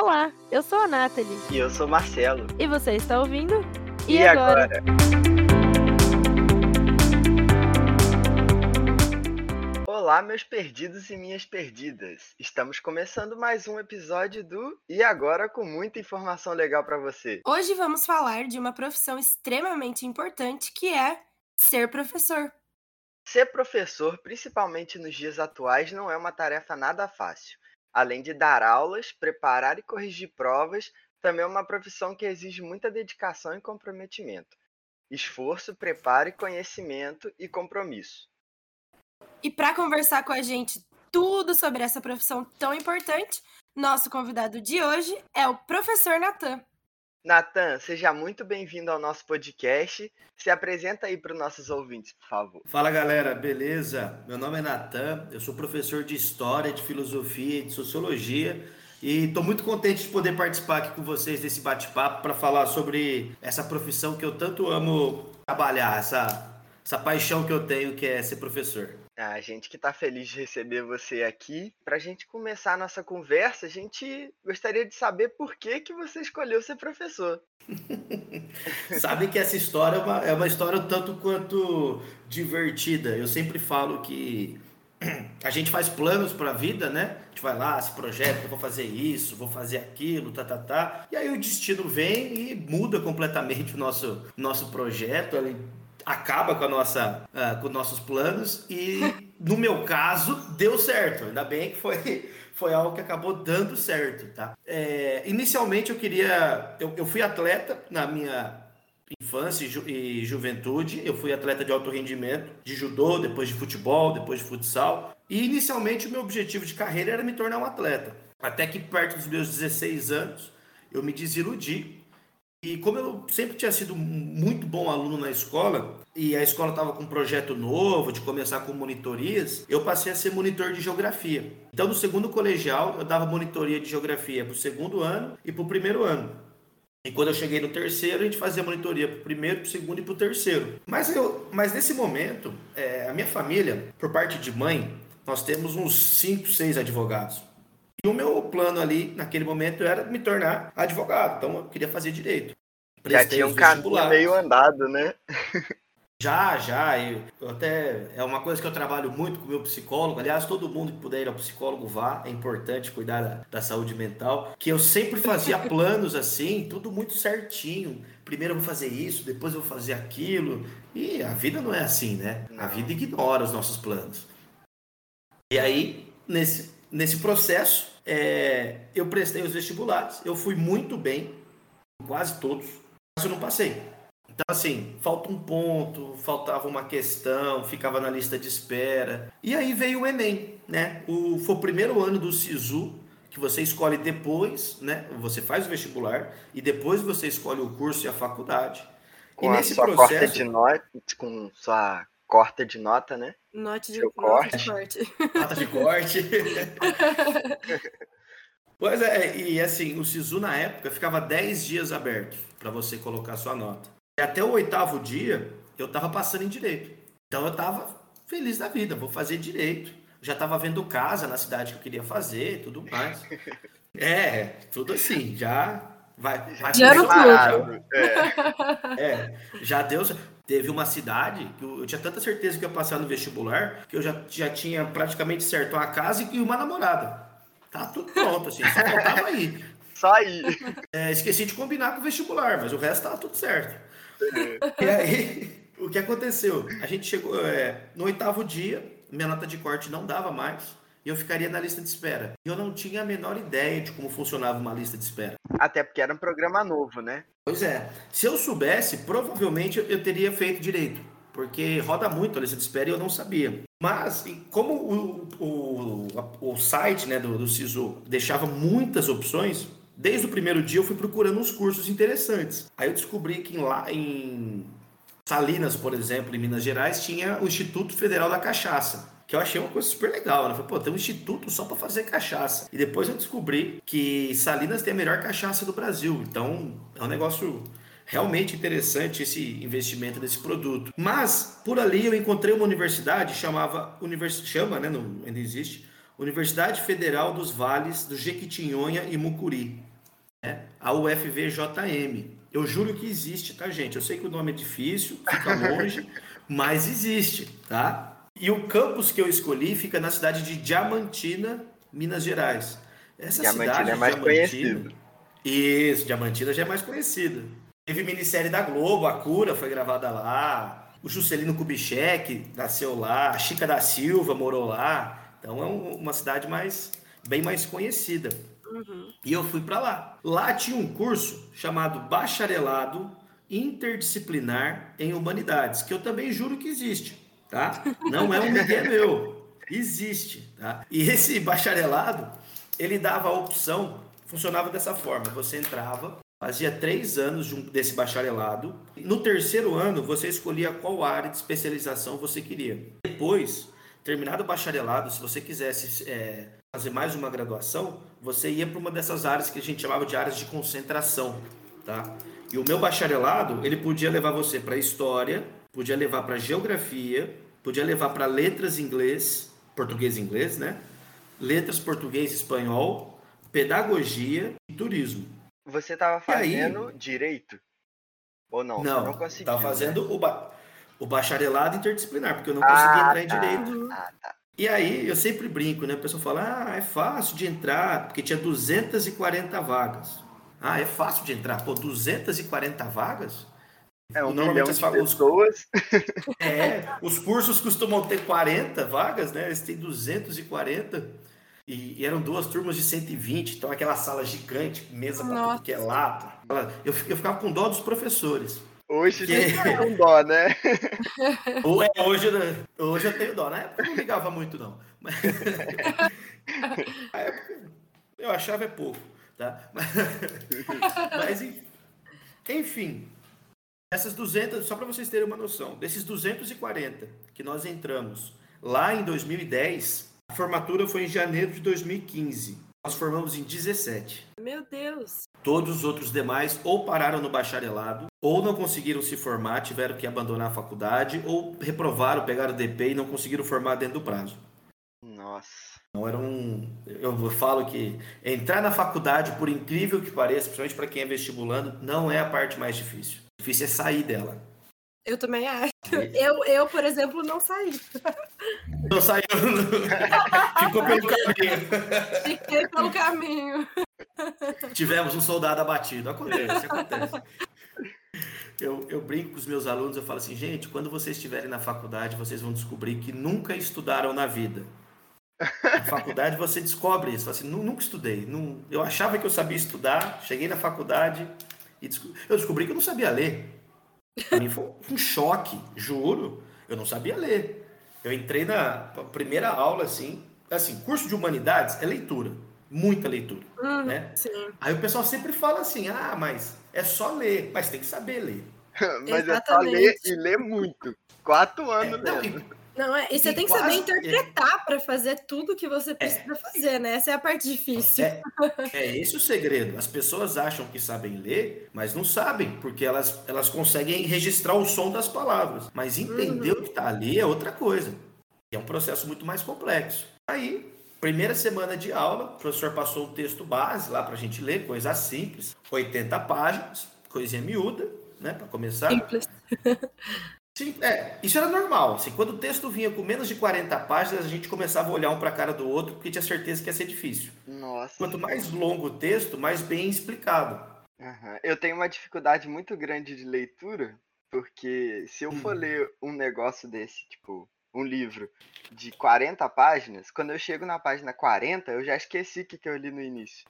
Olá, eu sou a Nathalie. E eu sou o Marcelo. E você está ouvindo? E, e agora? agora? Olá, meus perdidos e minhas perdidas. Estamos começando mais um episódio do E agora com muita informação legal para você. Hoje vamos falar de uma profissão extremamente importante que é ser professor. Ser professor, principalmente nos dias atuais, não é uma tarefa nada fácil. Além de dar aulas, preparar e corrigir provas, também é uma profissão que exige muita dedicação e comprometimento. Esforço, preparo, conhecimento e compromisso. E para conversar com a gente tudo sobre essa profissão tão importante, nosso convidado de hoje é o professor Natan. Natan, seja muito bem-vindo ao nosso podcast. Se apresenta aí para os nossos ouvintes, por favor. Fala galera, beleza? Meu nome é Natan, eu sou professor de História, de Filosofia e de Sociologia e estou muito contente de poder participar aqui com vocês desse bate-papo para falar sobre essa profissão que eu tanto amo trabalhar, essa, essa paixão que eu tenho que é ser professor. A gente que está feliz de receber você aqui. Para a gente começar a nossa conversa, a gente gostaria de saber por que, que você escolheu ser professor. Sabe que essa história é uma, é uma história tanto quanto divertida. Eu sempre falo que a gente faz planos para a vida, né? A gente vai lá, se projeta, vou fazer isso, vou fazer aquilo, tá, tá, tá. E aí o destino vem e muda completamente o nosso, nosso projeto. Ele acaba com a nossa uh, com nossos planos e no meu caso deu certo. Ainda bem que foi foi algo que acabou dando certo tá? É, inicialmente eu queria eu, eu fui atleta na minha infância e, ju e juventude. Eu fui atleta de alto rendimento de judô depois de futebol depois de futsal. E inicialmente o meu objetivo de carreira era me tornar um atleta. Até que perto dos meus 16 anos eu me desiludi e como eu sempre tinha sido muito bom aluno na escola, e a escola estava com um projeto novo de começar com monitorias, eu passei a ser monitor de geografia. Então, no segundo colegial, eu dava monitoria de geografia para o segundo ano e para o primeiro ano. E quando eu cheguei no terceiro, a gente fazia monitoria para o primeiro, para o segundo e para o terceiro. Mas, eu, mas nesse momento, é, a minha família, por parte de mãe, nós temos uns 5, 6 advogados. E o meu plano ali, naquele momento, era me tornar advogado. Então, eu queria fazer direito. Prestei já tinha um caminho meio andado, né? Já, já. Eu, eu, até é uma coisa que eu trabalho muito com o meu psicólogo. Aliás, todo mundo que puder ir ao psicólogo vá. É importante cuidar da, da saúde mental. Que eu sempre fazia planos assim, tudo muito certinho. Primeiro eu vou fazer isso, depois eu vou fazer aquilo. E a vida não é assim, né? A vida ignora os nossos planos. E aí, nesse nesse processo, é, eu prestei os vestibulares, eu fui muito bem, quase todos, mas eu não passei. Então, assim, falta um ponto, faltava uma questão, ficava na lista de espera. E aí veio o Enem, né? O, foi o primeiro ano do SISU, que você escolhe depois, né? Você faz o vestibular e depois você escolhe o curso e a faculdade. Com e a nesse sua processo... de nota, com sua corta de nota, né? Note de, corte. de corte. Nota de corte. pois é, e assim, o SISU na época ficava 10 dias aberto para você colocar sua nota. E até o oitavo dia, eu estava passando em direito. Então eu estava feliz da vida, vou fazer direito. Já estava vendo casa na cidade que eu queria fazer e tudo mais. É, tudo assim, já vai. vai já tudo. É. é, já deu. Teve uma cidade que eu, eu, tinha tanta certeza que ia passar no vestibular que eu já, já tinha praticamente certo uma casa e uma namorada. Tá tudo pronto, assim, só faltava aí. Só. É, esqueci de combinar com o vestibular, mas o resto tava tudo certo. É. E aí, o que aconteceu? A gente chegou é, no oitavo dia, minha nota de corte não dava mais e eu ficaria na lista de espera. Eu não tinha a menor ideia de como funcionava uma lista de espera. Até porque era um programa novo, né? Pois é. Se eu soubesse, provavelmente eu teria feito direito. Porque roda muito a lista de espera e eu não sabia. Mas, como o, o, o site né, do, do SISU deixava muitas opções, desde o primeiro dia eu fui procurando uns cursos interessantes. Aí eu descobri que lá em Salinas, por exemplo, em Minas Gerais, tinha o Instituto Federal da Cachaça que eu achei uma coisa super legal. Né? Falei, pô, tem um instituto só para fazer cachaça. E depois eu descobri que Salinas tem a melhor cachaça do Brasil. Então é um negócio realmente interessante esse investimento nesse produto. Mas por ali eu encontrei uma universidade chamava univers... chama, né, não, ainda existe, Universidade Federal dos Vales do Jequitinhonha e Mucuri. né, a UFVJM. Eu juro que existe, tá, gente? Eu sei que o nome é difícil, fica longe, mas existe, tá? E o campus que eu escolhi fica na cidade de Diamantina, Minas Gerais. Essa Diamantina cidade é mais Diamantina, conhecido. Isso, Diamantina já é mais conhecida. Teve minissérie da Globo, A Cura foi gravada lá. O Juscelino Kubitschek nasceu lá. A Chica da Silva morou lá. Então é um- uma cidade mais bem mais conhecida. E eu fui para lá. Lá tinha um curso chamado Bacharelado Interdisciplinar em Humanidades, que eu também juro que existe, tá? Não é um migué meu. Existe, tá? E esse bacharelado, ele dava a opção, funcionava dessa forma: você entrava, fazia três anos de desse bacharelado, no terceiro ano você escolhia qual área de especialização você queria. Depois, terminado o bacharelado, se você quisesse é, fazer mais uma graduação, você ia para uma dessas áreas que a gente chamava de áreas de concentração, tá? E o meu bacharelado, ele podia levar você para história, podia levar para geografia, podia levar para letras em inglês, português e inglês, né? Letras português e espanhol, pedagogia e turismo. Você tava E aí? fazendo direito? Ou não? Não, não conseguiu. tava né? fazendo o, ba- o bacharelado interdisciplinar, porque eu não conseguia Ah, entrar em tá. direito. Ah, tá. E aí eu sempre brinco, né? A pessoa fala, ah, é fácil de entrar, porque tinha 240 vagas. Ah, é fácil de entrar. Pô, 240 vagas? É um Normalmente milhão as de fa- os- pessoas. É, os cursos costumam ter 40 vagas, né? Eles têm 240. E, e eram duas turmas de 120, então aquela sala gigante, mesa pra tudo que é lado. Eu, eu ficava com dó dos professores. Hoje Que- você tá com dó, né? É, hoje, eu- hoje eu tenho dó. Na época eu não ligava muito, não. Mas, Na época eu achava é pouco, tá? Mas, mas, en- enfim, essas 200, só para vocês terem uma noção, desses 240 que nós entramos lá em 2010, a formatura foi em janeiro de 2015. Nós formamos em 17. Meu Deus. Todos os outros demais ou pararam no bacharelado, ou não conseguiram se formar, tiveram que abandonar a faculdade, ou reprovaram, pegaram DP e não conseguiram formar dentro do prazo. Nossa. Então era um. Eu falo que entrar na faculdade, por incrível que pareça, principalmente para quem é vestibulando, não é a parte mais difícil. Difícil é sair dela. Eu também acho. Eu, eu, por exemplo, não saí. Não saiu. Ficou pelo caminho. Fiquei pelo caminho. Tivemos um soldado abatido. Acontece, acontece. Eu, eu brinco com os meus alunos, eu falo assim, gente, quando vocês estiverem na faculdade, vocês vão descobrir que nunca estudaram na vida. Na faculdade você descobre isso. Assim, "Nu- nunca estudei. Não, eu achava que eu sabia estudar, cheguei na faculdade e eu descobri que eu não sabia ler. Pra mim foi um choque, juro. Eu não sabia ler. Eu entrei na primeira aula, assim, assim, curso de humanidades é leitura, muita leitura, né? Sim. Aí o pessoal sempre fala assim, ah, mas é só ler, mas tem que saber ler. Mas é só ler Exatamente. e ler muito. Quatro anos Não, lendo. e- Não, é, e você E tem que saber interpretar para fazer tudo que você precisa fazer, né? Essa é a parte difícil. É, é esse o segredo. As pessoas acham que sabem ler, mas não sabem, porque elas, elas conseguem registrar o som das palavras. Mas entender o que está ali é outra coisa. É um processo muito mais complexo. Aí, primeira semana de aula, o professor passou um texto base lá para a gente ler, coisa simples, 80 páginas, coisinha miúda, né, para começar. Simples. Sim, é, isso era normal. Assim, quando o texto vinha com menos de 40 páginas, a gente começava a olhar um para a cara do outro, porque tinha certeza que ia ser difícil. Nossa. Quanto mais longo o texto, mais bem explicado. Aham. Eu tenho uma dificuldade muito grande de leitura, porque se eu for Hum. ler um negócio desse, tipo, um livro de 40 páginas, quando eu chego na página 40, eu já esqueci o que, que eu li no início.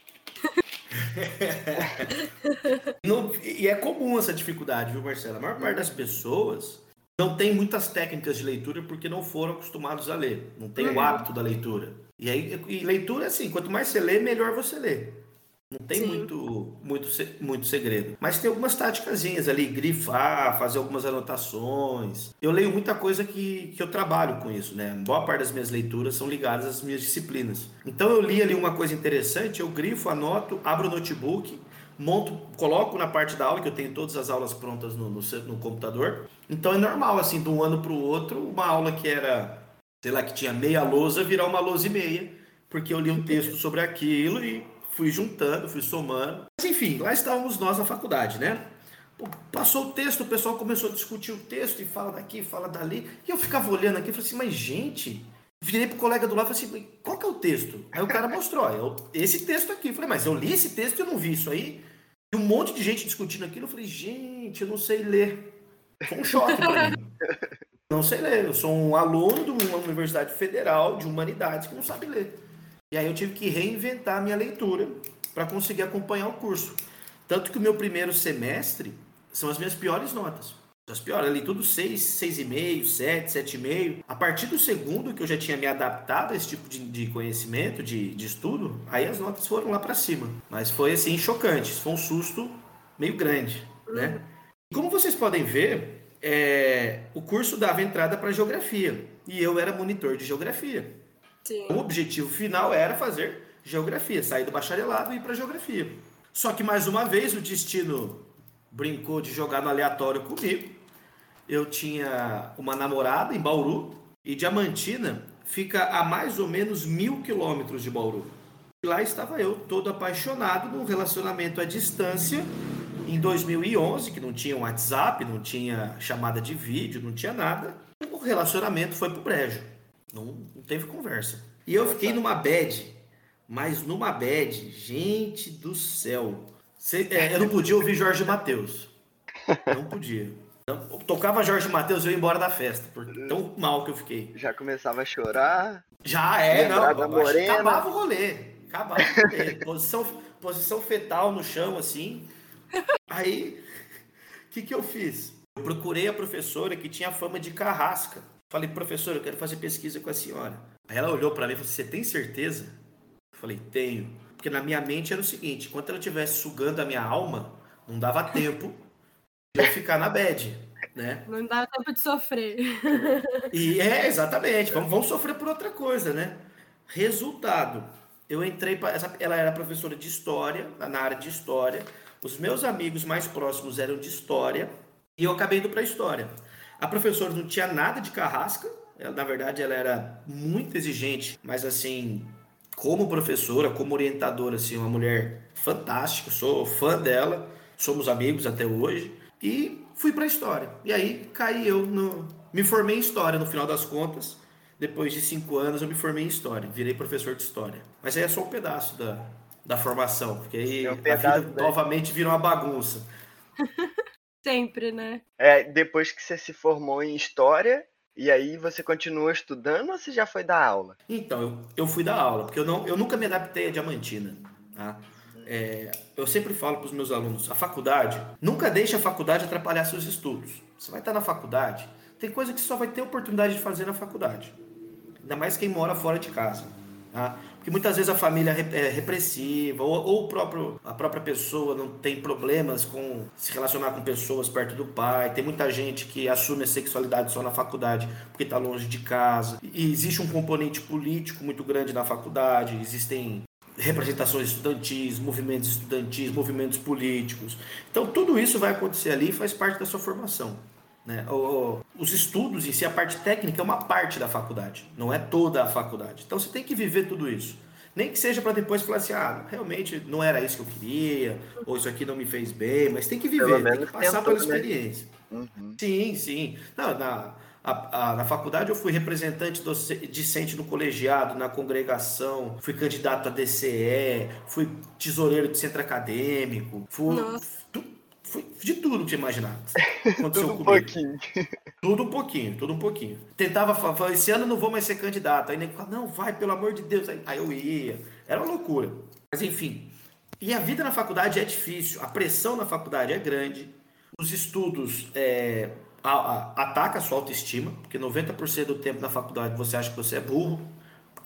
Não- e é comum essa dificuldade, viu, Marcelo? A maior parte das pessoas não tem muitas técnicas de leitura porque não foram acostumados a ler. Não tem o Uhum. hábito da leitura. E aí, e leitura é assim, quanto mais você lê, melhor você lê. Não tem Sim. muito, muito, muito segredo. Mas tem algumas táticazinhas ali, grifar, fazer algumas anotações. Eu leio muita coisa que, que eu trabalho com isso, né? Boa parte das minhas leituras são ligadas às minhas disciplinas. Então eu li ali uma coisa interessante, eu grifo, anoto, abro o notebook, monto, coloco na parte da aula, que eu tenho todas as aulas prontas no, no, no computador. Então é normal, assim, de um ano para o outro, uma aula que era, sei lá, que tinha meia lousa, virar uma lousa e meia, porque eu li um texto sobre aquilo e fui juntando, fui somando. Mas enfim, lá estávamos nós na faculdade, né? Passou o texto, o pessoal começou a discutir o texto e fala daqui, fala dali. E eu ficava olhando aqui e falei assim, mas gente, virei pro colega do lado e falei assim, qual que é o texto? Aí o cara mostrou, eu, esse texto aqui. Eu falei, mas eu li esse texto e eu não vi isso aí. E um monte de gente discutindo aquilo. Eu falei, gente, eu não sei ler. Foi um choque pra mim. Não sei ler. Eu sou um aluno de uma universidade federal de humanidades que não sabe ler. E aí eu tive que reinventar a minha leitura para conseguir acompanhar o curso. Tanto que o meu primeiro semestre são as minhas piores notas. As piores, ali tudo 6, 6,5, 7, 7,5. A partir do segundo, que eu já tinha me adaptado a esse tipo de, de conhecimento, de, de estudo, aí as notas foram lá para cima. Mas foi assim, chocante. Foi um susto meio grande, né? E como vocês podem ver, é, o curso dava entrada para geografia. E eu era monitor de geografia. Sim. O objetivo final era fazer geografia, sair do bacharelado e ir para geografia. Só que mais uma vez o destino brincou de jogar no aleatório comigo. Eu tinha uma namorada em Bauru e Diamantina fica a mais ou menos mil quilômetros de Bauru. E lá estava eu, todo apaixonado num relacionamento à distância em 2011, que não tinha WhatsApp, não tinha chamada de vídeo, não tinha nada. O relacionamento foi pro brejo. Não, não teve conversa. E eu fiquei numa bad, mas numa bad, gente do céu. É, eu não podia ouvir Jorge Matheus. Não podia. Eu tocava Jorge Matheus eu ia embora da festa, porque tão mal que eu fiquei. Já começava a chorar. Já é, não. Acabava o rolê. Acabava o rolê. posição, posição fetal no chão, assim. Aí, o que, que eu fiz? Eu procurei a professora que tinha fama de carrasca. Falei, professor, eu quero fazer pesquisa com a senhora. Aí ela olhou para mim e falou: Você tem certeza? Eu falei: Tenho. Porque na minha mente era o seguinte: enquanto ela estivesse sugando a minha alma, não dava tempo eu ficar na bed. Né? Não dava tempo de sofrer. E é, exatamente. Vamos, vamos sofrer por outra coisa, né? Resultado. Eu entrei para. Ela era professora de história, na área de história. Os meus amigos mais próximos eram de história. E eu acabei indo para história. A professora não tinha nada de carrasca, ela, na verdade ela era muito exigente, mas assim, como professora, como orientadora, assim, uma mulher fantástica, sou fã dela, somos amigos até hoje, e fui para a história. E aí caí eu no. Me formei em história no final das contas. Depois de cinco anos eu me formei em história, virei professor de história. Mas aí é só um pedaço da, da formação, porque aí é um pedaço, a vida né? novamente vira uma bagunça. Sempre, né? É, depois que você se formou em história, e aí você continua estudando ou você já foi dar aula? Então, eu, eu fui dar aula, porque eu, não, eu nunca me adaptei a Diamantina. Tá? É, eu sempre falo para os meus alunos, a faculdade, nunca deixe a faculdade atrapalhar seus estudos. Você vai estar na faculdade, tem coisa que só vai ter oportunidade de fazer na faculdade. Ainda mais quem mora fora de casa. Tá? Porque muitas vezes a família é repressiva, ou, ou próprio, a própria pessoa não tem problemas com se relacionar com pessoas perto do pai. Tem muita gente que assume a sexualidade só na faculdade porque está longe de casa. E existe um componente político muito grande na faculdade, existem representações estudantis, movimentos estudantis, movimentos políticos. Então tudo isso vai acontecer ali e faz parte da sua formação. Né? Os estudos em si, a parte técnica é uma parte da faculdade, não é toda a faculdade. Então você tem que viver tudo isso. Nem que seja para depois falar assim, ah, realmente não era isso que eu queria, ou isso aqui não me fez bem, mas tem que viver, tem que passar pela né? experiência. Uhum. Sim, sim. Não, na, a, a, na faculdade eu fui representante discente no colegiado, na congregação, fui candidato a DCE, fui tesoureiro de centro acadêmico, fui, foi de tudo que você imaginar. tudo um pouquinho. Tudo um pouquinho, tudo um pouquinho. Tentava falar, esse ano não vou mais ser candidato. Aí nem falava, não, vai, pelo amor de Deus. Aí, aí eu ia. Era uma loucura. Mas enfim. E a vida na faculdade é difícil. A pressão na faculdade é grande. Os estudos é, a, a, ataca a sua autoestima, porque 90% do tempo na faculdade você acha que você é burro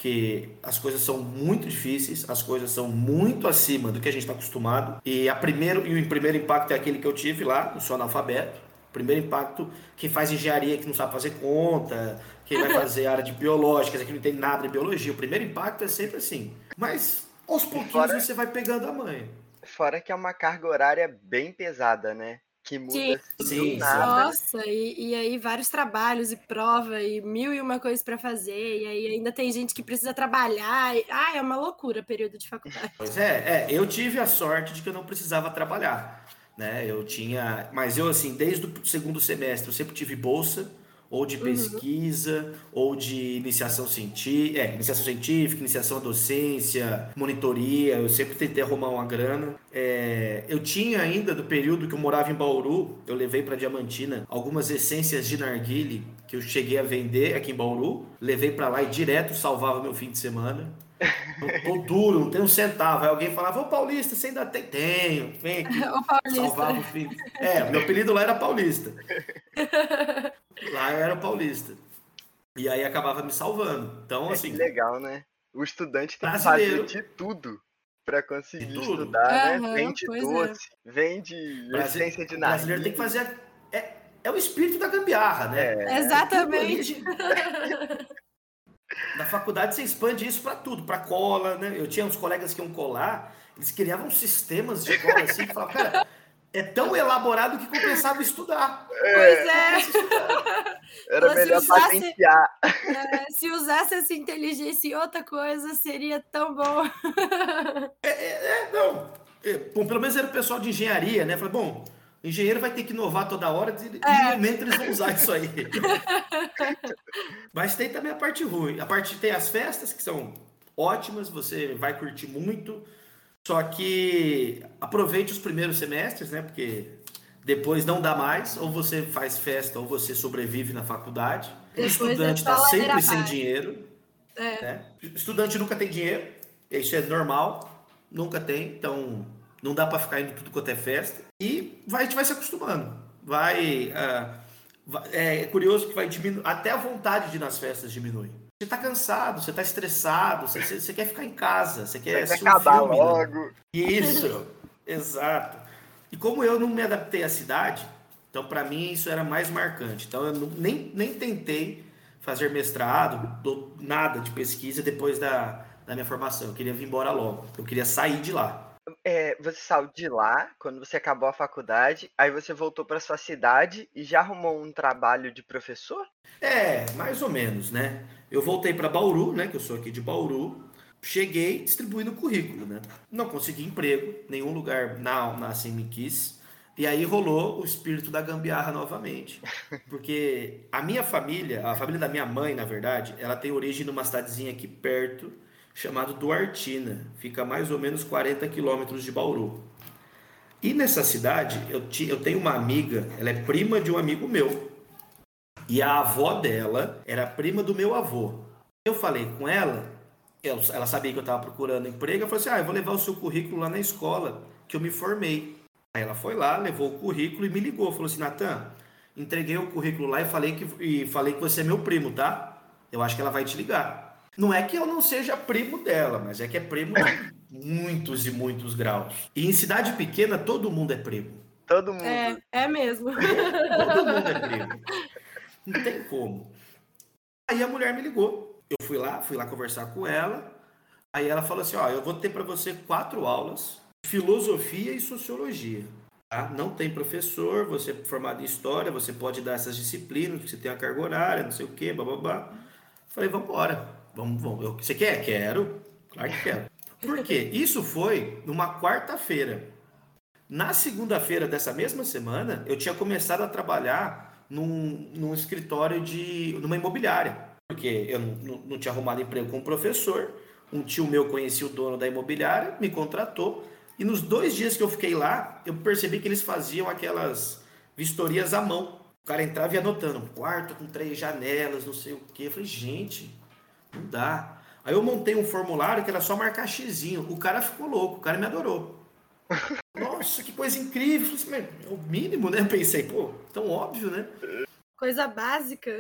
porque as coisas são muito difíceis, as coisas são muito acima do que a gente está acostumado. E a primeiro e o primeiro impacto é aquele que eu tive lá, no sou analfabeto. Primeiro impacto, quem faz engenharia que não sabe fazer conta, quem vai fazer área de biológicas, que não tem nada de biologia. O primeiro impacto é sempre assim. Mas aos pouquinhos fora, você vai pegando a mãe. Fora que é uma carga horária bem pesada, né? Que muda Sim. do Sim, nada. Nossa, e, e aí vários trabalhos e prova e mil e uma coisas para fazer, e aí ainda tem gente que precisa trabalhar. E, ah, é uma loucura período de faculdade. Pois é, é, eu tive a sorte de que eu não precisava trabalhar, né? Eu tinha, mas eu assim, desde o segundo semestre, eu sempre tive bolsa, ou de pesquisa, ou de iniciação científica, é, iniciação científica, iniciação à docência, monitoria, eu sempre tentei arrumar uma grana. É, eu tinha ainda, do período que eu morava em Bauru, eu levei para Diamantina algumas essências de narguile que eu cheguei a vender aqui em Bauru, levei para lá e direto salvava meu fim de semana. Tô duro, não tenho um centavo. Aí alguém falava, ô Paulista, você ainda tem? Tenho, vem aqui. O Paulista. Salvava o fim. É, meu apelido lá era Paulista. Lá eu era Paulista. E aí acabava me salvando. Então, É assim, que legal, né? O estudante tem que Brasileiro. fazer de tudo para conseguir De tudo. estudar, né? Aham, Vende é. doce, vende Brasi- essência de o nada. brasileiro tem que fazer. a- É, é o espírito da gambiarra, né? É, Exatamente. Na faculdade você expande isso pra tudo, pra cola, né? Eu tinha uns colegas que iam colar, eles criavam sistemas de cola assim, que falavam, cara, é tão elaborado que compensava estudar. Pois é. Era Mas melhor se usasse- patentear. É, se usasse essa inteligência em outra coisa, seria tão bom. É, não. É, bom, pelo menos era o pessoal de engenharia, né? Falei, bom, o engenheiro vai ter que inovar toda hora, e um momento eles vão usar isso aí. Mas tem também a parte ruim. A parte tem as festas, que são ótimas, você vai curtir muito. Só que aproveite os primeiros semestres, né? Porque depois não dá mais. Ou você faz festa, ou você sobrevive na faculdade. O Depois estudante é só está sempre sem dinheiro. É. né? Estudante nunca tem dinheiro, isso é normal, nunca tem, então não dá para ficar indo tudo quanto é festa. E vai, a gente vai se acostumando. Vai. ah, vai- é curioso que vai diminuir, até a vontade de ir nas festas diminui. Você tá cansado, você tá estressado, você, você- você quer ficar em casa, você quer Vai assistir um filme, né? logo. Isso, exato. E como eu não me adaptei à cidade, então para mim isso era mais marcante. Então eu não- nem, nem tentei fazer mestrado, do- nada de pesquisa depois da, da minha formação. Eu queria vir embora logo. Eu queria sair de lá. É, você saiu de lá quando você acabou a faculdade, aí você voltou para sua cidade e já arrumou um trabalho de professor? É, mais ou menos, né? Eu voltei para Bauru, né? Que eu sou aqui de Bauru. Cheguei distribuindo currículo, né? Não consegui emprego, nenhum lugar na, na assim me quis. E aí rolou o espírito da gambiarra novamente. Porque a minha família, a família da minha mãe, na verdade, ela tem origem numa cidadezinha aqui perto, chamada Duartina. Fica a mais ou menos 40 quilômetros de Bauru. E nessa cidade, eu, eu tenho uma amiga, ela é prima de um amigo meu. E a avó dela era prima do meu avô. Eu falei com ela, eu- ela sabia que eu estava procurando emprego, ela falou assim: ah, eu vou levar o seu currículo lá na escola, que eu me formei. Aí ela foi lá, levou o currículo e me ligou. Falou assim: Natan, entreguei o currículo lá e falei, que, e falei que você é meu primo, tá? Eu acho que ela vai te ligar. Não é que eu não seja primo dela, mas é que é primo de muitos e muitos graus. E em cidade pequena, todo mundo é primo. Todo mundo. É, é mesmo. Todo mundo é primo. Não tem como. Aí a mulher me ligou. Eu fui lá, fui lá conversar com ela. Aí ela falou assim: ó, eu vou ter para você quatro aulas de filosofia e sociologia. Tá? Não tem professor, você é formado em história, você pode dar essas disciplinas, você tem a carga horária, não sei o quê, bababá. Falei, vamos embora. Vamos, vamos. Eu, você quer? Quero. Claro que quero. Por quê? Isso foi numa quarta-feira. Na segunda-feira dessa mesma semana, eu tinha começado a trabalhar num, num escritório de. numa imobiliária. Porque eu não, não- não tinha arrumado emprego como professor. Um tio meu conhecia o dono da imobiliária, me contratou. E nos dois dias que eu fiquei lá, eu percebi que eles faziam aquelas vistorias à mão. O cara entrava e anotando, um quarto com três janelas, não sei o quê. Eu falei, gente, não dá. Aí eu montei um formulário que era só marcar xizinho. O cara ficou louco, o cara me adorou. Nossa, que coisa incrível. Eu falei assim, "Mas é o mínimo, né? Pensei, pô, tão óbvio, né? Coisa básica.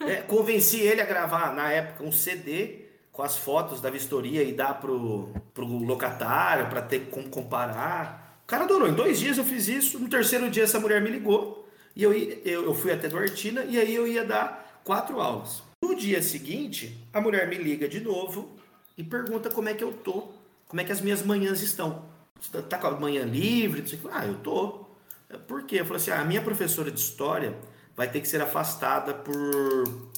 É, convenci ele a gravar, na época, um CD com as fotos da vistoria e dar pro, pro locatário para ter como comparar. O cara adorou. Em dois dias eu fiz isso. No terceiro dia, essa mulher me ligou. E eu, eu, eu fui até Duartina e aí eu ia dar quatro aulas. No dia seguinte, a mulher me liga de novo e pergunta como é que eu tô. Como é que as minhas manhãs estão. Você tá com a manhã livre? Não sei o que. Ah, eu tô. Por quê? Eu falei assim: ah, a minha professora de história vai ter que ser afastada por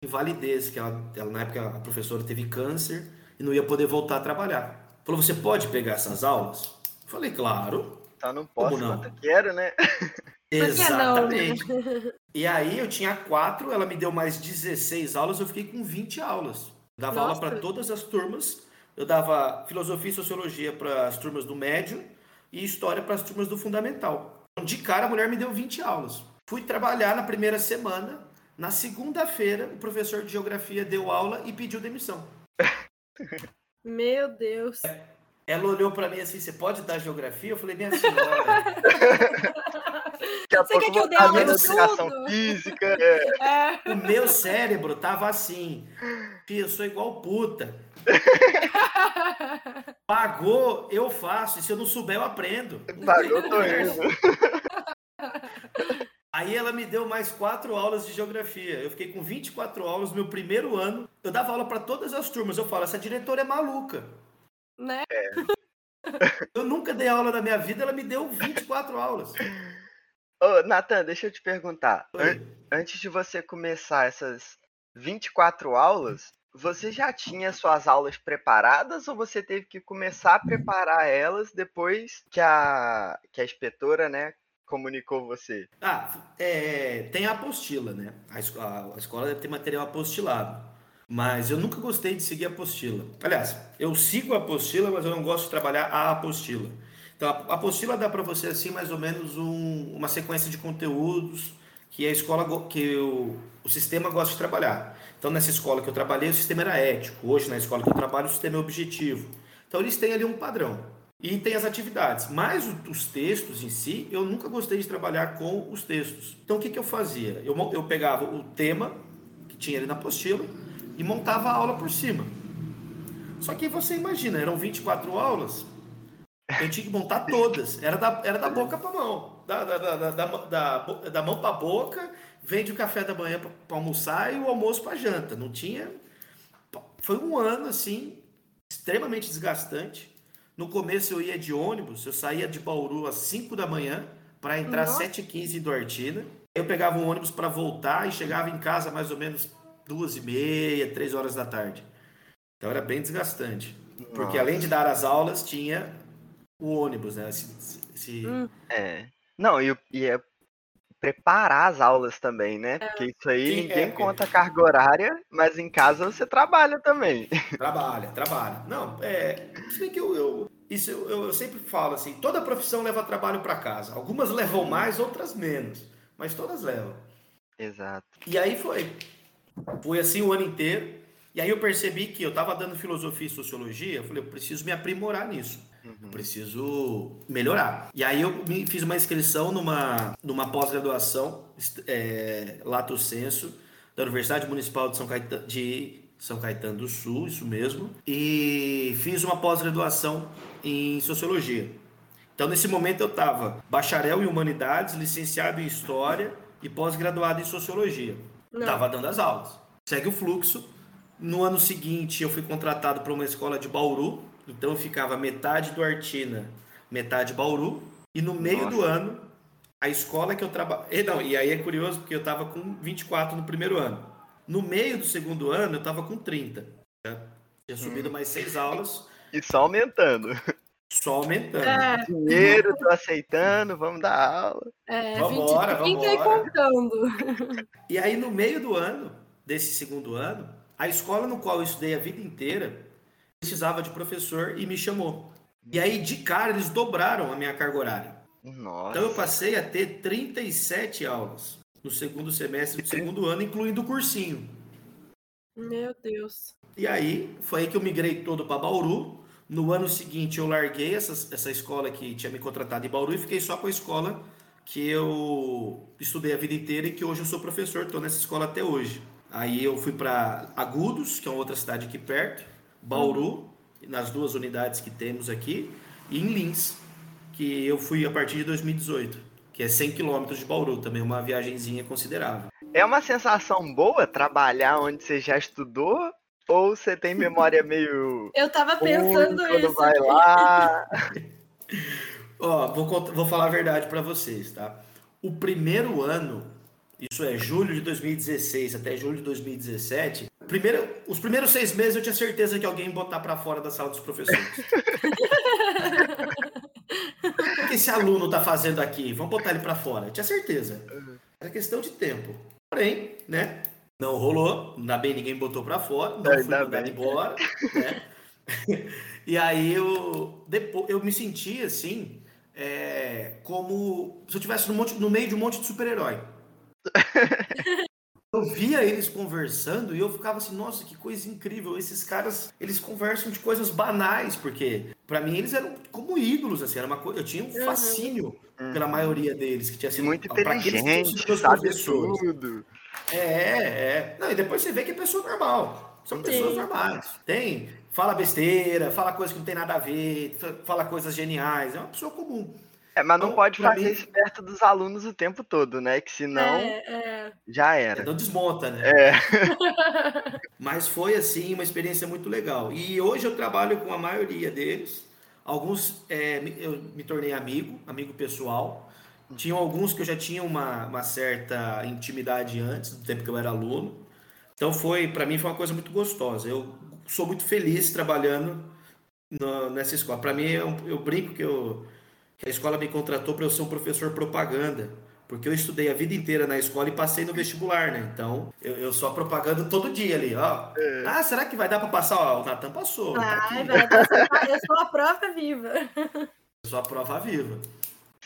invalidez, que ela, ela, na época a professora teve câncer e não ia poder voltar a trabalhar. Falou: você pode pegar essas aulas? Eu falei: claro. Tá, não posso não? quero, né? Exatamente. E aí eu tinha quatro, ela me deu mais 16 aulas, eu fiquei com 20 aulas. Eu dava aula Nossa. para todas as turmas. Eu dava filosofia e sociologia para as turmas do médio e história para as turmas do fundamental. Então, De cara, a mulher me deu 20 aulas. Fui trabalhar na primeira semana. Na segunda-feira, o professor de geografia deu aula e pediu demissão. Meu Deus. Ela olhou para mim assim: Você pode dar geografia? Eu falei: Minha senhora. Daqui a Você pouco quer que eu dê educação tudo? física. é. É. O meu cérebro tava assim. "Fia, Eu sou igual puta. Pagou, eu faço. E se eu não souber, eu aprendo. Pagou, tô indo. Aí ela me deu mais quatro aulas de geografia. Eu fiquei com 24 aulas no meu primeiro ano. Eu dava aula para todas as turmas. Eu falo, essa diretora é maluca. né? Eu nunca dei aula na minha vida, ela me deu 24 aulas. Ô, Nathan, deixa eu te perguntar. An- antes de você começar essas 24 aulas, você já tinha suas aulas preparadas ou você teve que começar a preparar elas depois que a, que a inspetora, né, comunicou você? Ah, é, tem a apostila, né? A- a escola deve ter material apostilado. Mas eu nunca gostei de seguir a apostila. Aliás, eu sigo a apostila, mas eu não gosto de trabalhar a apostila. Então, a apostila dá para você, assim, mais ou menos um- uma sequência de conteúdos que a escola, que o, o sistema gosta de trabalhar. Então, nessa escola que eu trabalhei, o sistema era ético. Hoje, na escola que eu trabalho, o sistema é objetivo. Então, eles têm ali um padrão. E tem as atividades. Mas os textos em si, eu nunca gostei de trabalhar com os textos. Então, o que, que eu fazia? Eu, eu pegava o tema que tinha ali na apostila e montava a aula por cima. Só que você imagina, eram 24 aulas, eu tinha que montar todas. Era da, era da boca para mão. Da, da, da, da, da, da, mão para boca, vende o café da manhã para almoçar e o almoço para janta. Não tinha. Foi um ano assim, extremamente desgastante. No começo eu ia de ônibus, eu saía de Bauru às 5 da manhã para entrar às Nossa. 7h15 em Duartina. Eu pegava um ônibus para voltar e chegava em casa mais ou menos duas e meia, três horas da tarde. Então era bem desgastante. Porque além de dar as aulas, tinha o ônibus, né? Esse- esse- Hum. É. Não, e, e é preparar as aulas também, né? Porque isso aí Sim, ninguém é. conta carga horária, mas em casa você trabalha também. Trabalha, trabalha. Não, é. Se bem que eu, eu- isso eu, eu sempre falo assim: toda profissão leva trabalho para casa. Algumas levam mais, outras menos. Mas todas levam. Exato. E aí foi. Foi assim o ano inteiro. E aí eu percebi que eu estava dando filosofia e sociologia. Eu falei, eu preciso me aprimorar nisso. Eu Uhum. preciso melhorar. E aí eu me fiz uma inscrição numa, numa pós-graduação, é, Lato Senso, da Universidade Municipal de São, Caetano, de São Caetano do Sul, isso mesmo. E fiz uma pós-graduação em Sociologia. Então, nesse momento, eu estava bacharel em Humanidades, licenciado em História e pós-graduado em Sociologia. Estava dando as aulas. Segue o fluxo. No ano seguinte, eu fui contratado para uma escola de Bauru. Então, eu ficava metade do Artina, metade Bauru. E no meio do Nossa. ano, a escola que eu trabalho. E, não, e aí é curioso, porque eu estava com 24 no primeiro ano. No meio do segundo ano, eu estava com 30. Já tinha subido mais seis aulas, E só aumentando. só aumentando. É, Dinheiro, tô aceitando, vamos dar aula. é, Vambora, 20, 30 e vambora. contando. E aí, no meio do ano, desse segundo ano, a escola no qual eu estudei a vida inteira precisava de professor e me chamou. E aí, de cara, eles dobraram a minha carga horária. Nossa. Então, eu passei a ter 37 aulas no segundo semestre do segundo ano, incluindo o cursinho. Meu Deus. E aí, foi aí que eu migrei todo para Bauru. No ano seguinte, eu larguei essa, essa escola que tinha me contratado em Bauru e fiquei só com a escola que eu estudei a vida inteira e que hoje eu sou professor, estou nessa escola até hoje. Aí eu fui para Agudos, que é uma outra cidade aqui perto, Bauru, nas duas unidades que temos aqui, e em Lins, que eu fui a partir de 2018, que é 100 quilômetros de Bauru, também uma viagenzinha considerável. É uma sensação boa trabalhar onde você já estudou? Ou você tem memória meio. Eu tava pensando quando isso. vai lá? Ó, vou, vou falar a verdade para vocês, tá? O primeiro ano, isso é julho de 2016 até julho de 2017, primeiro, os primeiros seis meses eu tinha certeza que alguém ia botar para fora da sala dos professores. o que esse aluno tá fazendo aqui? Vamos botar ele para fora. Eu tinha certeza. Era questão de tempo. Porém, né? Não rolou. Ainda bem ninguém botou para fora. Não fui Ainda mandado embora. Né? E aí eu, depois, eu me senti assim, é, como se eu estivesse no, no meio de um monte de super-herói. Eu via eles conversando e eu ficava assim, nossa, que coisa incrível. Esses caras, eles conversam de coisas banais, porque pra mim eles eram como ídolos, assim, era uma coisa, eu tinha um fascínio pela maioria deles, que tinha sido Muito pra inteligente, meus sabe professores. tudo. É, é. Não, e depois você vê que é pessoa normal. São pessoas Sim. normais. Tem, fala besteira, fala coisa que não tem nada a ver, fa- fala coisas geniais. É uma pessoa comum. É, mas não Então, pode fazer mim- isso perto dos alunos o tempo todo, né? Que senão É, é. já era. Não desmonta, né? É. Mas foi, assim, uma experiência muito legal. E hoje eu trabalho com a maioria deles. Alguns é, eu me tornei amigo, amigo pessoal. Tinham alguns que eu já tinha uma, uma certa intimidade antes, do tempo que eu era aluno. Então foi, para mim, foi uma coisa muito gostosa. Eu sou muito feliz trabalhando na- nessa escola. Para mim, eu, eu brinco que, eu, que a escola me contratou para eu ser um professor propaganda. Porque eu estudei a vida inteira na escola e passei no vestibular, né? Então, eu, eu sou a propaganda todo dia ali, ó. Ah, será que vai dar para passar? Ó, o Natan passou. tá Ai, aqui. vai, eu sou a prova viva. Eu sou a prova viva.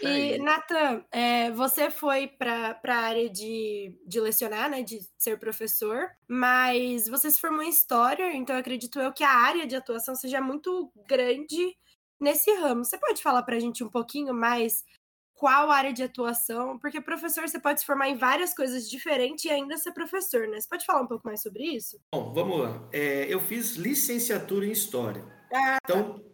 E, Natan, é, você foi para a área de, de lecionar, né? De ser professor, mas você se formou em História, então acredito eu que a área de atuação seja muito grande nesse ramo. Você pode falar para a gente um pouquinho mais qual área de atuação? Porque professor você pode se formar em várias coisas diferentes e ainda ser professor, né? Você pode falar um pouco mais sobre isso? Bom, vamos lá. É, eu fiz licenciatura em História. Ah. Então,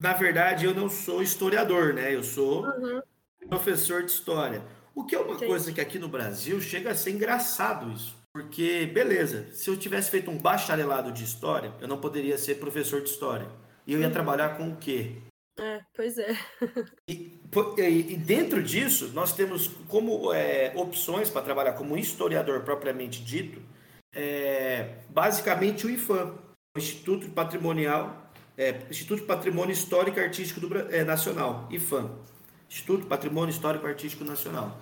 na verdade, eu não sou historiador, né? Eu sou Uhum. professor de História. O que é uma Entendi. coisa que aqui no Brasil chega a ser engraçado isso. Porque, beleza, se eu tivesse feito um bacharelado de História, eu não poderia ser professor de História. E eu ia trabalhar com o quê? É, pois é. E, e- dentro disso, nós temos como é, opções para trabalhar como historiador propriamente dito, é, basicamente o IFAM, o Instituto Patrimonial, é, Instituto de Patrimônio Histórico e Artístico do, é, Nacional, IFAM, Instituto Patrimônio Histórico e Artístico Nacional,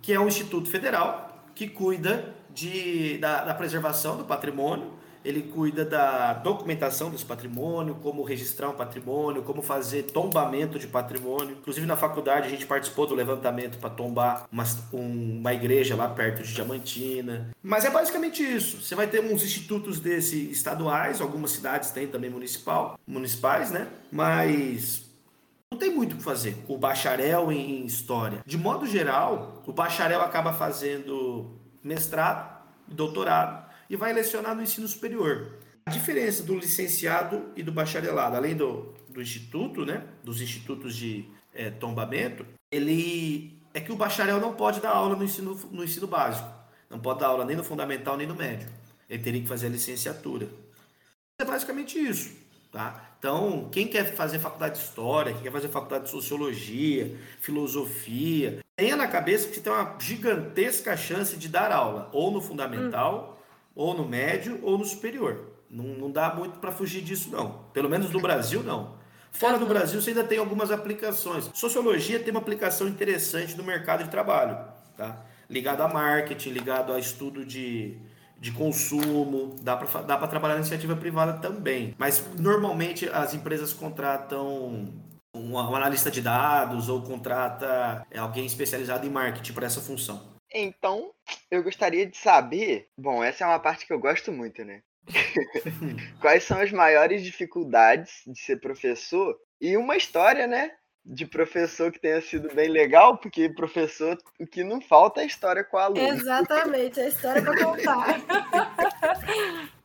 que é um instituto federal que cuida de, da, da preservação do patrimônio, ele cuida da documentação desse patrimônio, como registrar um patrimônio, como fazer tombamento de patrimônio. Inclusive na faculdade a gente participou do levantamento para tombar uma, um- uma igreja lá perto de Diamantina. Mas é basicamente isso. Você vai ter uns institutos desse estaduais, algumas cidades têm também municipal, municipais, né? Mas não tem muito o que fazer. O bacharel em história. De modo geral, o bacharel acaba fazendo mestrado, doutorado e vai lecionar no ensino superior. A diferença do licenciado e do bacharelado, além do, do instituto, né, dos institutos de eh, tombamento, ele é que o bacharel não pode dar aula no ensino, no ensino básico. Não pode dar aula nem no fundamental nem no médio. Ele teria que fazer a licenciatura. É basicamente isso. Tá? Então, quem quer fazer faculdade de História, quem quer fazer faculdade de Sociologia, Filosofia, tenha na cabeça que você tem uma gigantesca chance de dar aula, ou no fundamental, ou no médio, ou no superior. Não, não dá muito para fugir disso, não. Pelo menos no Brasil, não. Fora do Brasil, você ainda tem algumas aplicações. Sociologia tem uma aplicação interessante no mercado de trabalho, tá? Ligado a marketing, ligado a estudo de, de consumo, dá para dá trabalhar na iniciativa privada também. Mas normalmente as empresas contratam um, um analista de dados ou contrata é, alguém especializado em marketing para essa função. Então, eu gostaria de saber. Bom, essa é uma parte que eu gosto muito, né? Quais são as maiores dificuldades de ser professor? E uma história, né? De professor que tenha sido bem legal, porque professor, o que não falta é história com o aluno. Exatamente, a história para contar.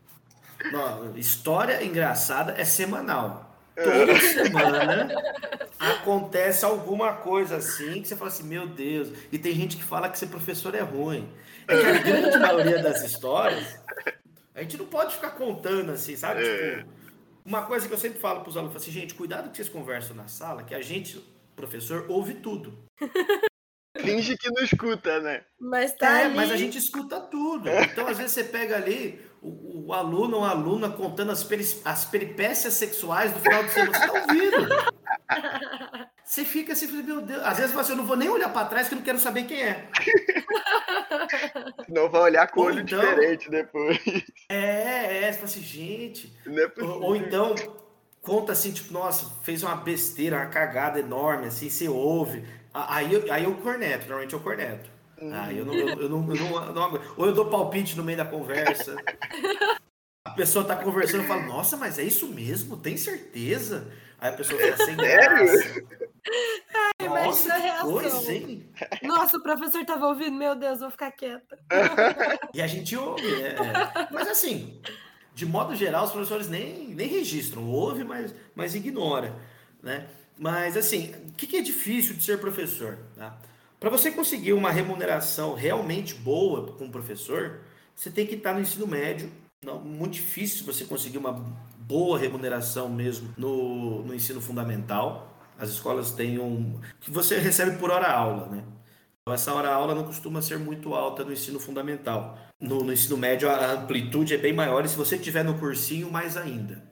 Não, história engraçada é semanal. Toda semana acontece alguma coisa assim que você fala assim, meu Deus. E tem gente que fala que ser professor é ruim. É que a grande maioria das histórias, a gente não pode ficar contando assim, sabe? É. Tipo, uma coisa que eu sempre falo para os alunos, assim, gente, cuidado que vocês conversam na sala, que a gente, professor ouve tudo. Finge que não escuta, né? Mas tá é, ali... mas a gente escuta tudo. Então, às vezes, você pega ali o, o aluno ou a aluna contando as, peri as peripécias sexuais do final do semana. Você tá ouvindo. Você fica assim, meu Deus. Às vezes você assim, não vou nem olhar para trás que eu não quero saber quem é. Não vai olhar com ou olho então, diferente depois. É, é, você fala assim, gente. É ou, ou então conta assim, tipo, nossa, fez uma besteira, uma cagada enorme, assim, você ouve. Aí, aí eu corneto, normalmente eu corneto. Aí eu não, eu, eu, não, eu não, não, Ou eu dou palpite no meio da conversa. A pessoa tá conversando e fala, nossa, mas é isso mesmo? Tem certeza? Aí a pessoa fica sem graça. Ai, Nossa, que coisa, hein? Nossa, o professor tava ouvindo, meu Deus, vou ficar quieta. E a gente ouve, né? Mas assim, de modo geral, os professores nem, nem registram, ouve, mas, mas ignora, né? Mas assim, o que, que é difícil de ser professor? Tá? Para você conseguir uma remuneração realmente boa com o professor, você tem que estar no ensino médio. Não, muito difícil você conseguir uma boa remuneração mesmo no, no ensino fundamental. As escolas têm um. que você recebe por hora aula, né? Então, essa hora aula não costuma ser muito alta no ensino fundamental. No, no ensino médio, a amplitude é bem maior, e se você tiver no cursinho, mais ainda.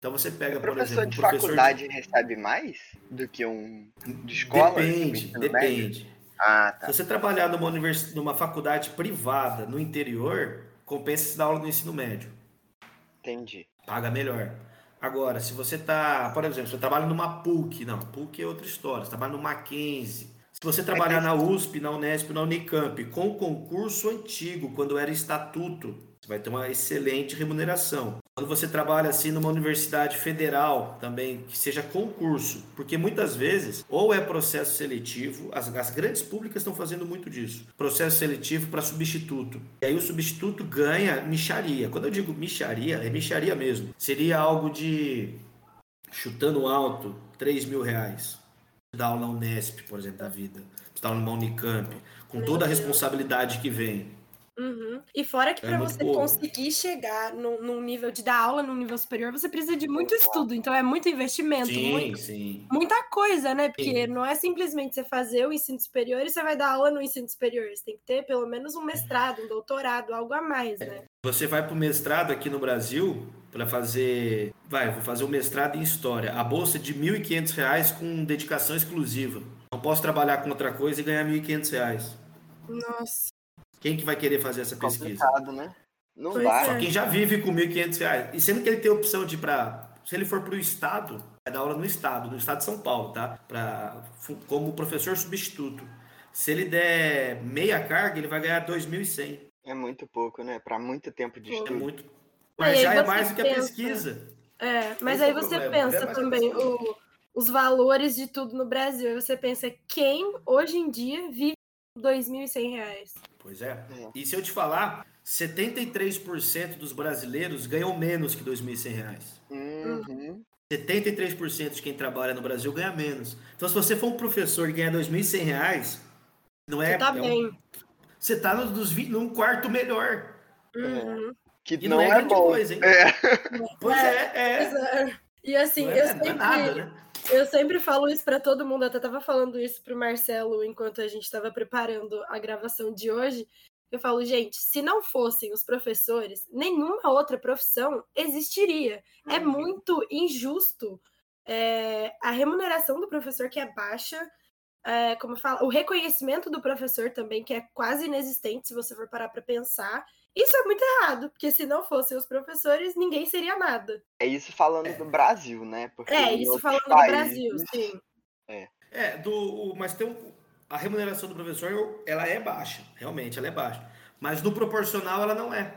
Então você pega, o por exemplo. De professor faculdade de... recebe mais do que um de escola? Depende, depende. Ah, tá. Se você trabalhar numa, univers... numa faculdade privada no interior, compensa se dar aula no ensino médio. Entendi. Paga melhor. Agora, se você tá, por exemplo, você trabalha numa PUC, não, PUC é outra história, você trabalha no Mackenzie. Se você trabalhar na USP, na Unesp, na Unicamp, com concurso antigo, quando era estatuto, você vai ter uma excelente remuneração. Quando você trabalha assim numa universidade federal também, que seja concurso, porque muitas vezes ou é processo seletivo, as, as grandes públicas estão fazendo muito disso, processo seletivo para substituto. E aí o substituto ganha micharia. Quando eu digo micharia, é micharia mesmo. Seria algo de, chutando alto, 3 mil reais. Dar aula Unesp, por exemplo, da vida. Dar aula numa Unicamp, com toda a responsabilidade que vem. Uhum. E fora que é para você boa. conseguir chegar num, num, nível de dar aula num nível superior, você precisa de muito estudo. Então é muito investimento, sim, muito, sim. muita coisa, né? Porque sim. não é simplesmente você fazer o ensino superior e você vai dar aula no ensino superior. Você tem que ter pelo menos um mestrado, um doutorado, algo a mais, né? Você vai para o mestrado aqui no Brasil para fazer, vai, vou fazer o um mestrado em história. A bolsa é de R$ 1.500 com dedicação exclusiva. Não posso trabalhar com outra coisa e ganhar R$ 1.500. Nossa. Quem que vai querer fazer essa pesquisa? né? Não pois vai. É. Só quem já vive com R$ 1.500. E sendo que ele tem a opção de ir para... Se ele for para o Estado, vai dar aula no Estado, no Estado de São Paulo, tá? Pra, como professor substituto. Se ele der meia carga, ele vai ganhar 2.100. É muito pouco, né? Para muito tempo de estudo. É muito. Mas já é mais do que a pesquisa. É, mas Esse aí é você problema. pensa é também o, os valores de tudo no Brasil. Aí você pensa quem hoje em dia vive R$ 2.100. Pois é. é. E se eu te falar, 73% dos brasileiros ganham menos que R$ 2.100. Uhum. 73% de quem trabalha no Brasil ganha menos. Então, se você for um professor e ganhar R$ 2.100, não é. Você tá é bem. Um, você tá no, dos, num quarto melhor. Uhum. Que e não, não é, é grande bom. coisa, hein? É. Pois é, é. é. E assim, é, eu sempre. Nada, né? Eu sempre falo isso para todo mundo, até estava falando isso para o Marcelo enquanto a gente estava preparando a gravação de hoje. Eu falo, gente, se não fossem os professores, nenhuma outra profissão existiria. É uhum. muito injusto é, a remuneração do professor que é baixa, é, como fala, o reconhecimento do professor também, que é quase inexistente se você for parar para pensar. Isso é muito errado, porque se não fossem os professores, ninguém seria nada. É isso falando é. do Brasil, né? Porque é, isso falando países... do Brasil, sim. É, é do, mas tem um, a remuneração do professor, ela é baixa, realmente, ela é baixa. Mas no proporcional, ela não é.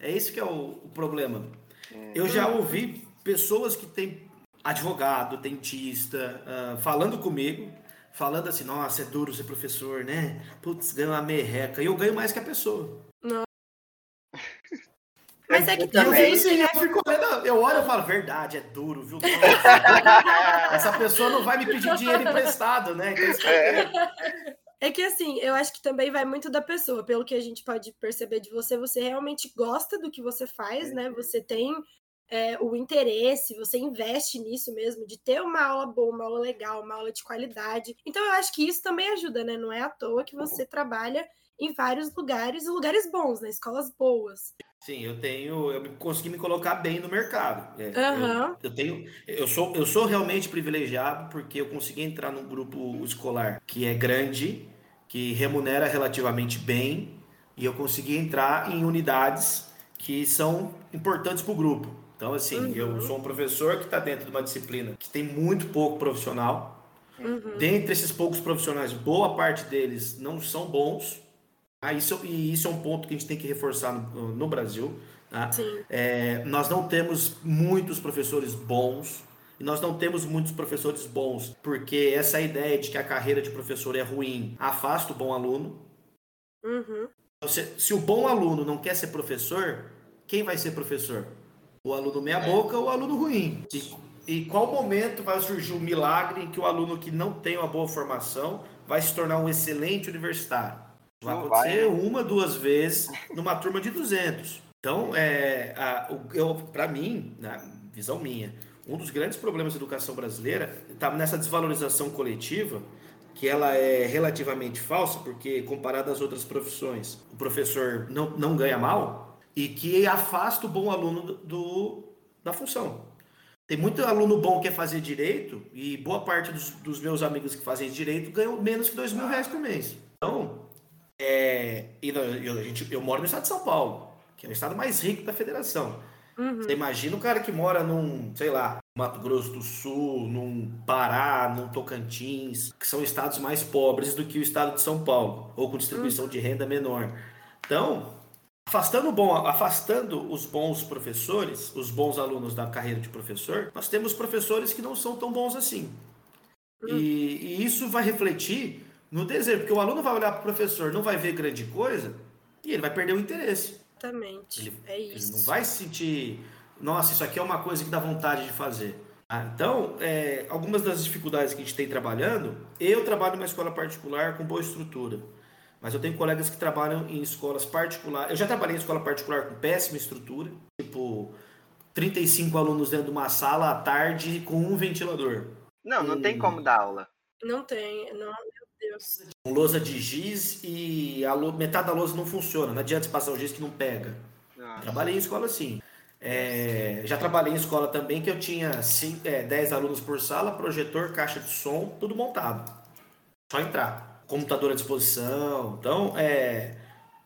É esse que é o, o problema. Hum. Eu já ouvi pessoas que têm advogado, dentista, uh, falando comigo, falando assim, nossa, é duro ser professor, né? Putz, ganha uma merreca. E eu ganho mais que a pessoa. Mas é que também. Eu, eu olho e falo, verdade, é duro, viu? Essa pessoa não vai me pedir dinheiro emprestado, né? Então, é. é que assim, eu acho que também vai muito da pessoa. Pelo que a gente pode perceber de você, você realmente gosta do que você faz, né? Você tem é, o interesse, você investe nisso mesmo, de ter uma aula boa, uma aula legal, uma aula de qualidade. Então eu acho que isso também ajuda, né? Não é à toa que você trabalha em vários lugares, lugares bons, né? Escolas boas. Sim, eu tenho, eu consegui me colocar bem no mercado. É, uhum. eu, eu, tenho, eu sou, eu sou realmente privilegiado porque eu consegui entrar num grupo escolar que é grande, que remunera relativamente bem, e eu consegui entrar em unidades que são importantes para o grupo. Então, assim, uhum. eu sou um professor que está dentro de uma disciplina que tem muito pouco profissional. Uhum. Dentre esses poucos profissionais, boa parte deles não são bons. Ah, isso, e isso é um ponto que a gente tem que reforçar no, no Brasil. Tá? É, nós não temos muitos professores bons. E nós não temos muitos professores bons, porque essa ideia de que a carreira de professor é ruim afasta o bom aluno. Uhum. Se, se o bom aluno não quer ser professor, quem vai ser professor? O aluno meia-boca ou o aluno ruim? E, e qual momento vai surgir um milagre em que o aluno que não tem uma boa formação vai se tornar um excelente universitário? Vai acontecer vai. uma, duas vezes numa turma de 200. Então, é, para mim, na visão minha, um dos grandes problemas da educação brasileira está nessa desvalorização coletiva, que ela é relativamente falsa, porque comparada às outras profissões, o professor não, não ganha mal, e que afasta o bom aluno do da função. Tem muito aluno bom que quer fazer direito, e boa parte dos, dos meus amigos que fazem direito ganham menos que dois mil reais por mês. Então, é, eu, eu, a gente, eu moro no estado de São Paulo, que é o estado mais rico da federação. Uhum. Você imagina o cara que mora num, sei lá, Mato Grosso do Sul, num Pará, num Tocantins, que são estados mais pobres do que o estado de São Paulo, ou com distribuição uhum. de renda menor. Então, afastando, bom, afastando os bons professores, os bons alunos da carreira de professor, nós temos professores que não são tão bons assim. Uhum. E, e isso vai refletir no desejo, porque o aluno vai olhar para o professor, não vai ver grande coisa, e ele vai perder o interesse. Exatamente. Ele, é isso. Ele não vai se sentir, nossa, isso aqui é uma coisa que dá vontade de fazer. Ah, então, é, algumas das dificuldades que a gente tem trabalhando, eu trabalho numa escola particular com boa estrutura. Mas eu tenho colegas que trabalham em escolas particulares. Eu já trabalhei em escola particular com péssima estrutura, tipo 35 alunos dentro de uma sala à tarde com um ventilador. Não, não e... tem como dar aula. Não tem, não, Deus. Com lousa de giz e a metade da lousa não funciona. Não adianta passar o giz que não pega. Nossa. Trabalhei em escola assim. É, já trabalhei em escola também que eu tinha cinco, é, 10 alunos por sala, projetor, caixa de som, tudo montado. Só entrar. Computador à disposição. Então, é,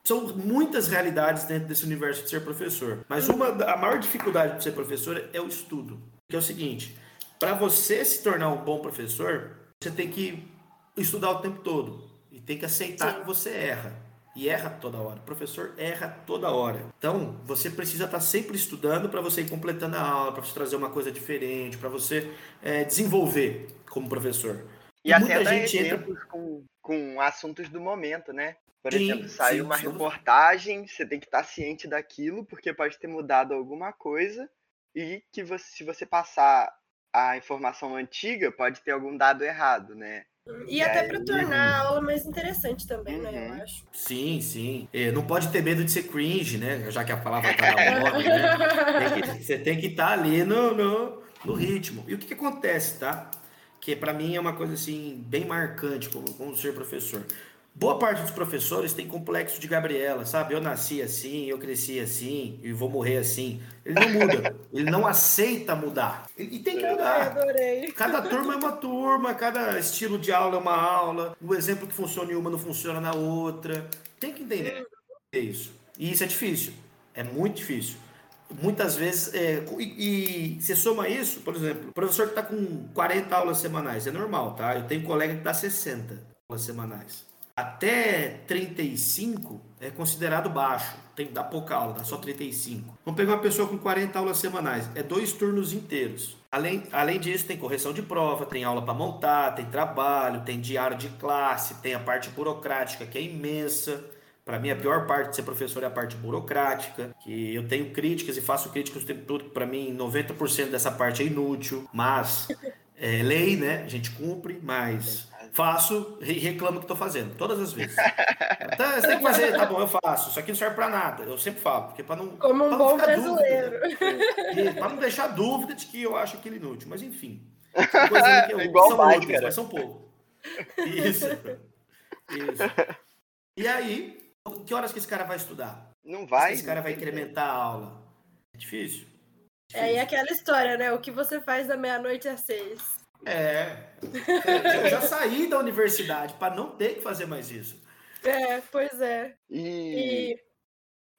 são muitas realidades dentro desse universo de ser professor. Mas uma a maior dificuldade de ser professor é o estudo. Que é o seguinte: para você se tornar um bom professor, você tem que estudar o tempo todo e tem que aceitar Sim. que você erra. E erra toda hora. O professor erra toda hora. Então, você precisa estar sempre estudando para você ir completando a aula, para você trazer uma coisa diferente, para você é, desenvolver como professor. E, e até muita gente exemplos entra... com, com assuntos do momento, né? Por sim, exemplo, saiu sim, uma sim. reportagem, você tem que estar ciente daquilo, porque pode ter mudado alguma coisa, e que você, se você passar a informação antiga, pode ter algum dado errado, né? E, até para tornar a aula mais interessante também, né? Eu uhum. acho. Sim, sim. É, não pode ter medo de ser cringe, né? Já que a palavra tá na moda, né? Tem que, você tem que estar tá ali no, no, no, ritmo. E o que, que acontece, tá? Que para mim é uma coisa assim, bem marcante como, como ser professor. Boa parte dos professores tem complexo de Gabriela, sabe? Eu nasci assim, eu cresci assim e vou morrer assim. Ele não muda, ele não aceita mudar. E tem que mudar. adorei. Cada turma é uma turma, cada estilo de aula é uma aula. O exemplo que funciona em uma não funciona na outra. Tem que entender é isso. E isso é difícil. É muito difícil. Muitas vezes, é, e, e você soma isso, por exemplo, o professor que está com 40 aulas semanais, é normal, tá? Eu tenho colega que dá 60 aulas semanais até 35 é considerado baixo. Tem que dar pouca aula, dá só 35. Vamos pegar uma pessoa com 40 aulas semanais, é dois turnos inteiros. Além, além disso, tem correção de prova, tem aula para montar, tem trabalho, tem diário de classe, tem a parte burocrática que é imensa. Para mim, a pior parte de ser professor é a parte burocrática, que eu tenho críticas e faço críticas o tempo todo, para mim 90% dessa parte é inútil, mas é lei, né? A gente cumpre, mas faço e reclamo que estou fazendo, todas as vezes. Então, você tem que fazer, tá bom, eu faço. Isso aqui não serve para nada. Eu sempre falo, porque para não. Como um bom brasileiro. Para não deixar dúvida de que eu acho aquilo inútil. Mas enfim. Coisa que eu, Igual são mais, úteis, mas são pouco. Isso. Isso. E aí, que horas que esse cara vai estudar? Não vai. Esse cara vai incrementar a aula. É difícil. É, e aquela história, né? O que você faz da meia-noite às seis. É. Eu já saí da universidade para não ter que fazer mais isso. É, pois é. E. e...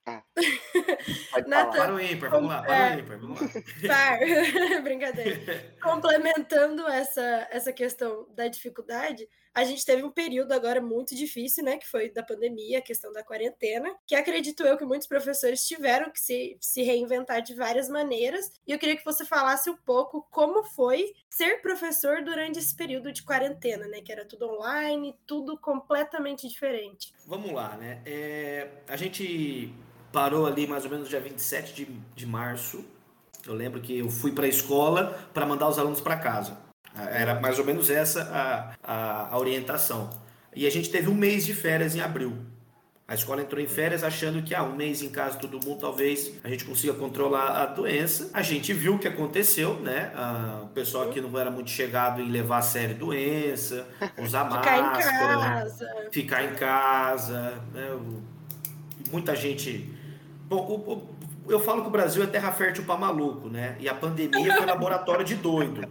Ah, Nathan, para o ímpar, vamos lá, para é, o ímpar, vamos lá. Par, brincadeira. Complementando essa, essa questão da dificuldade, a gente teve um período agora muito difícil, né? Que foi da pandemia, a questão da quarentena, que acredito eu que muitos professores tiveram que se, se reinventar de várias maneiras. E eu queria que você falasse um pouco como foi ser professor durante esse período de quarentena, né? Que era tudo online, tudo completamente diferente. Vamos lá, né? É, a gente parou ali mais ou menos dia 27 de, de março. Eu lembro que eu fui para a escola para mandar os alunos para casa. Era mais ou menos essa a, a, a, orientação. E a gente teve um mês de férias em abril. A escola entrou em férias achando que ah, um mês em casa todo mundo talvez a gente consiga controlar a doença. A gente viu o que aconteceu, né? Ah, o pessoal aqui não era muito chegado em levar a sério doença, usar ficar máscara, em casa. ficar em casa. Né? Muita gente. Bom, o, eu falo que o Brasil é terra fértil para maluco, né? E a pandemia foi laboratório de doido.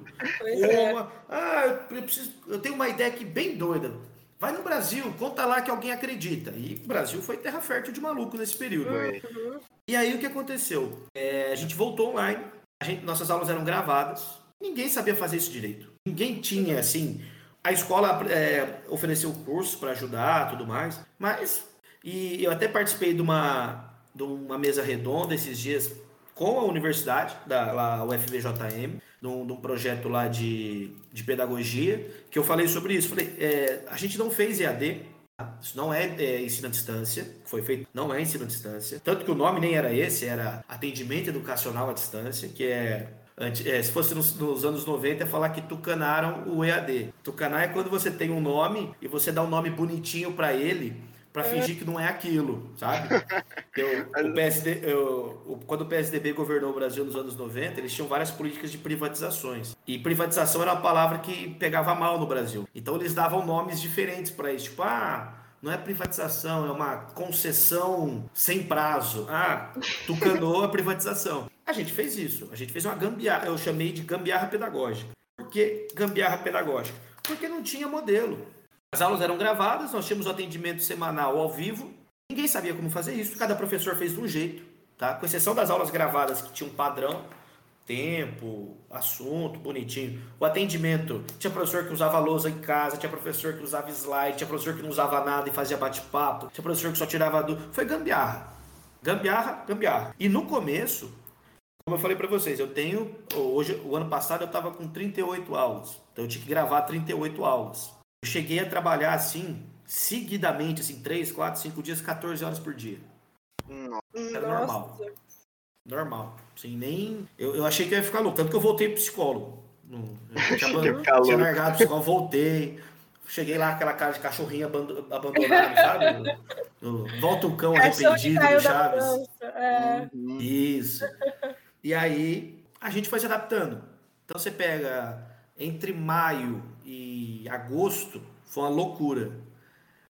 É. Uma, ah, eu, preciso, eu tenho uma ideia aqui bem doida. Vai no Brasil, conta lá que alguém acredita. E o Brasil foi terra fértil de maluco nesse período. Uhum. E aí o que aconteceu? É, a gente voltou online, gente, nossas aulas eram gravadas, ninguém sabia fazer isso direito. Ninguém tinha, assim. A escola é, ofereceu cursos para ajudar tudo mais, mas. E eu até participei de uma, de uma mesa redonda esses dias com a universidade, da lá, UFVJM, de um, de um projeto lá de, de pedagogia, que eu falei sobre isso. Falei, é, a gente não fez EAD, tá? isso não é, é, ensino à distância, foi feito, não é ensino à distância. Tanto que o nome nem era esse, era atendimento educacional à distância, que é é, se fosse nos, nos, anos 90, é falar que tucanaram o EAD. Tucanar é quando você tem um nome e você dá um nome bonitinho para ele para é. fingir que não é aquilo, sabe? Eu, o PSD, eu, quando o PSDB governou o Brasil nos anos 90, eles tinham várias políticas de privatizações. E privatização era uma palavra que pegava mal no Brasil. Então eles davam nomes diferentes para isso, tipo, ah, não é privatização, é uma concessão sem prazo. Ah, tucanou a privatização. A gente fez isso. A gente fez uma gambiarra, eu chamei de gambiarra pedagógica. Por que gambiarra pedagógica? Porque não tinha modelo. As aulas eram gravadas, nós tínhamos o atendimento semanal ao vivo. Ninguém sabia como fazer isso, cada professor fez de um jeito, tá? Com exceção das aulas gravadas que tinham um padrão, tempo, assunto, bonitinho. O atendimento, tinha professor que usava lousa em casa, tinha professor que usava slide, tinha professor que não usava nada e fazia bate-papo, tinha professor que só tirava do. Foi gambiarra. Gambiarra, gambiarra. E no começo, como eu falei para vocês, eu tenho. Hoje, o ano passado eu estava com 38 aulas. Então eu tinha que gravar 38 aulas. Eu cheguei a trabalhar assim, seguidamente, assim, 3, 4, 5 dias, 14 horas por dia. Era normal. Normal. Assim, nem. Eu, eu achei que ia ficar louco. Tanto que eu voltei pro psicólogo. Eu tinha, tinha largado o psicólogo, voltei. Cheguei lá, aquela cara de cachorrinho abandonado, sabe? Volta o cão arrependido do Chaves. É. Isso. E aí, a gente foi se adaptando. Então, você pega entre maio e agosto foi uma loucura.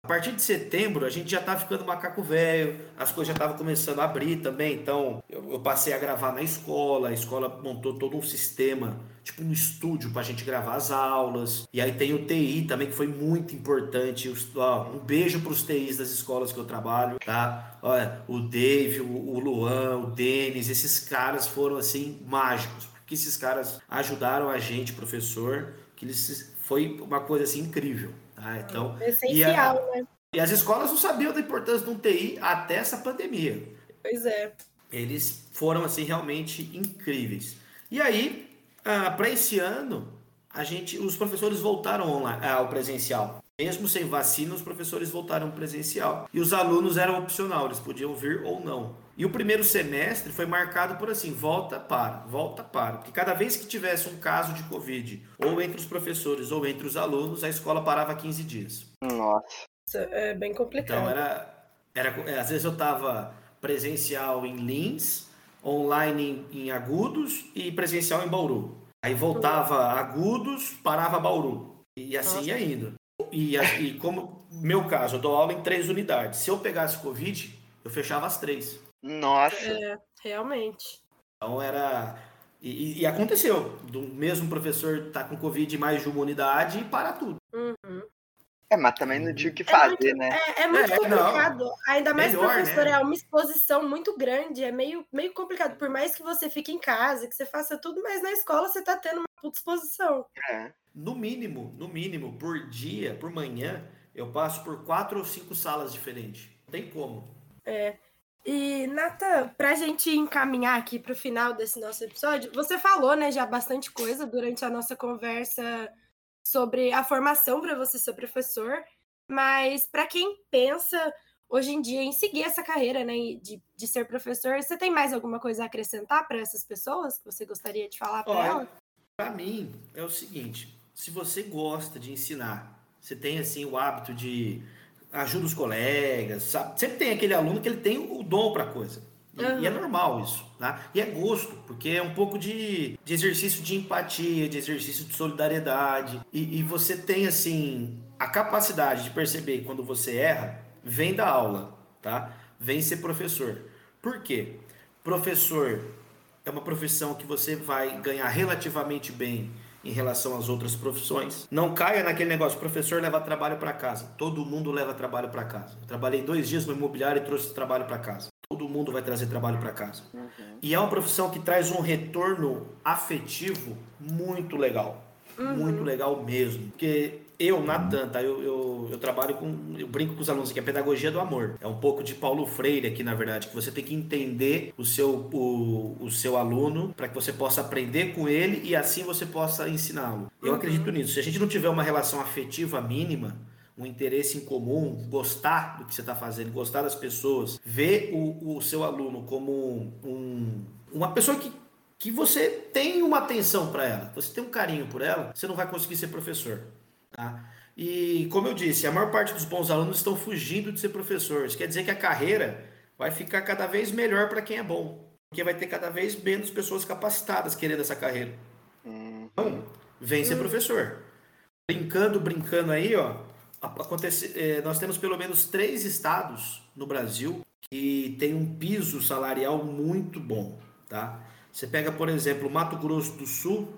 A partir de setembro, a gente já estava ficando macaco velho, as coisas já estavam começando a abrir também. Então, eu, eu, passei a gravar na escola, a escola montou todo um sistema, tipo um estúdio para a gente gravar as aulas. E aí tem o TI também, que foi muito importante. Ó, um beijo para os TIs das escolas que eu trabalho, tá? Olha, o Dave, o, o Luan, o Denis, esses caras foram assim mágicos que esses caras ajudaram a gente, professor, que eles foi uma coisa assim incrível. Tá? Então, Essencial, e, a, né? e as escolas não sabiam da importância de um TI até essa pandemia. Pois é. Eles foram assim realmente incríveis. E aí, ah, para esse ano, a gente, os professores voltaram online, ao presencial. Mesmo sem vacina, os professores voltaram presencial. E os alunos eram opcional, eles podiam vir ou não. E o primeiro semestre foi marcado por assim, volta para, volta para. Porque cada vez que tivesse um caso de Covid, ou entre os professores ou entre os alunos, a escola parava 15 dias. Nossa. É bem complicado. Então era, era é, às vezes eu estava presencial em Lins, online em, em Agudos e presencial em Bauru. Aí voltava Agudos, parava Bauru. E assim Nossa. ia indo. E, e como meu caso, eu dou aula em três unidades. Se eu pegasse Covid, eu fechava as três. Nossa. É, realmente. Então era. E, e aconteceu. Do mesmo professor tá com Covid mais de uma unidade e para tudo. Uhum. É, mas também não tinha o que fazer, é muito, né? É, é muito é, complicado. Não. Ainda mais Melhor, professor, né? é uma exposição muito grande. É meio, meio complicado. Por mais que você fique em casa, que você faça tudo, mas na escola você tá tendo uma puta exposição. É. No mínimo, no mínimo, por dia, por manhã, eu passo por quatro ou cinco salas diferentes. Não tem como. É. E, Nata, para a gente encaminhar aqui para o final desse nosso episódio, você falou né, já bastante coisa durante a nossa conversa sobre a formação para você ser professor, mas para quem pensa hoje em dia em seguir essa carreira né, de, de ser professor, você tem mais alguma coisa a acrescentar para essas pessoas que você gostaria de falar para elas? Para mim, é o seguinte: se você gosta de ensinar, você tem assim o hábito de ajuda os colegas, sabe? Sempre tem aquele aluno que ele tem o dom para coisa. E, uhum. e, é normal isso, tá? E é gosto, porque é um pouco de, de exercício de empatia, de exercício de solidariedade. E, e, você tem, assim, a capacidade de perceber quando você erra, vem da aula, tá? Vem ser professor. Por quê? Professor é uma profissão que você vai ganhar relativamente bem em relação às outras profissões. Não caia naquele negócio, professor leva trabalho para casa. Todo mundo leva trabalho para casa. Eu trabalhei dois dias no imobiliário e trouxe trabalho para casa. Todo mundo vai trazer trabalho para casa. Uhum. E é uma profissão que traz um retorno afetivo muito legal. Uhum. Muito legal mesmo. Porque eu, Natan, tá? Eu, eu, eu, trabalho com. Eu brinco com os alunos aqui, a pedagogia do amor. É um pouco de Paulo Freire aqui, na verdade, que você tem que entender o seu, o, o seu aluno para que você possa aprender com ele e assim você possa ensiná-lo. Eu uhum. acredito nisso. Se a gente não tiver uma relação afetiva mínima, um interesse em comum, gostar do que você está fazendo, gostar das pessoas, ver o, o seu aluno como um, uma pessoa que, que você tem uma atenção para ela, você tem um carinho por ela, você não vai conseguir ser professor. Tá? E como eu disse, a maior parte dos bons alunos estão fugindo de ser professores. Quer dizer que a carreira vai ficar cada vez melhor para quem é bom, porque vai ter cada vez menos pessoas capacitadas querendo essa carreira. Então, vem ser professor. Brincando, brincando aí, ó. Acontece, é, nós temos pelo menos três estados no Brasil que tem um piso salarial muito bom, tá? Você pega, por exemplo, Mato Grosso do Sul,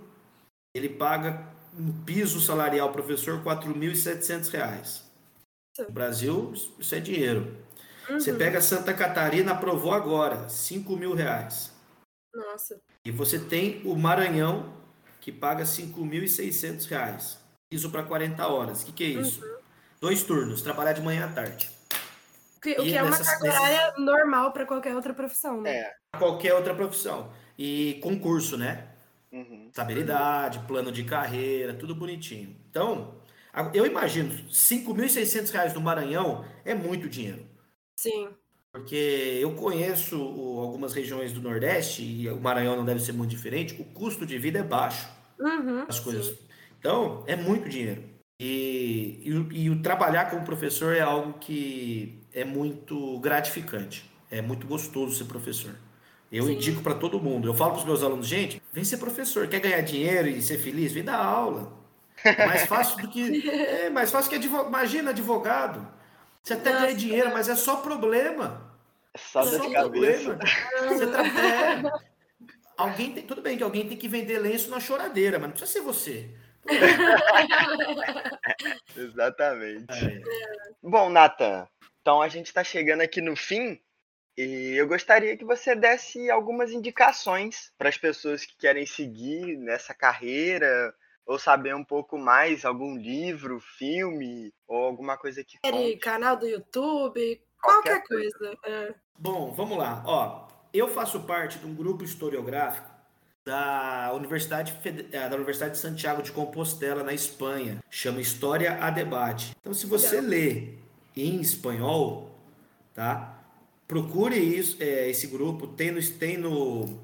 ele paga um piso salarial professor R$ 4.700. No Brasil, isso é dinheiro. Uhum. Você pega Santa Catarina, aprovou agora, R$ mil reais. Nossa. E você tem o Maranhão, que paga 5.600 reais. Piso para 40 horas. O que, que é isso? Uhum. Dois turnos, trabalhar de manhã à tarde. Que, o que é uma carga horária normal para qualquer outra profissão, né? É, qualquer outra profissão. E concurso, né? Uhum. Estabilidade, plano de carreira, tudo bonitinho. Então, eu imagino, R$ 5.600 no Maranhão é muito dinheiro. Sim. Porque eu conheço algumas regiões do Nordeste, e o Maranhão não deve ser muito diferente, o custo de vida é baixo. Uhum, as coisas. Sim. Então, é muito dinheiro. E, e, e, o trabalhar como professor é algo que é muito gratificante. É muito gostoso ser professor. Eu Sim. indico para todo mundo. Eu falo para os meus alunos, gente, vem ser professor. Quer ganhar dinheiro e ser feliz? Vem dar aula. É mais fácil do que. É mais fácil que advogado. Imagina, advogado. Você até ganha dinheiro, mas é só problema. É só, é só problema. Você tra... é... Alguém tem... Tudo bem que alguém tem que vender lenço na choradeira, mas não precisa ser você. Exatamente. É. Bom, Nathan, então a gente está chegando aqui no fim e eu gostaria que você desse algumas indicações para as pessoas que querem seguir nessa carreira ou saber um pouco mais, algum livro, filme ou alguma coisa que conte. canal do YouTube, qualquer, qualquer coisa. É. Bom, vamos lá. Ó, eu faço parte de um grupo historiográfico da Universidade, é, da Universidade de Santiago de Compostela, na Espanha. Chama História a Debate. Então, se você lê em espanhol, tá? Procure isso, é, esse grupo. Tem no, tem no,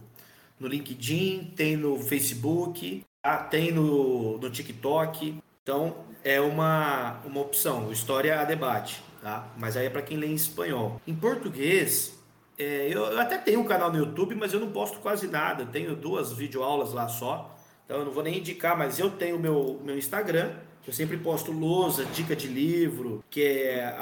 no LinkedIn, tem no Facebook, tá? tem no, no TikTok. Então, é uma, uma opção. História a Debate. Tá? Mas aí é para quem lê em espanhol. Em português, é, eu, eu, até tenho um canal no YouTube, mas eu não posto quase nada. Eu tenho duas videoaulas lá só. Então eu não vou nem indicar, mas eu tenho meu meu Instagram. Eu sempre posto lousa, dica de livro, que é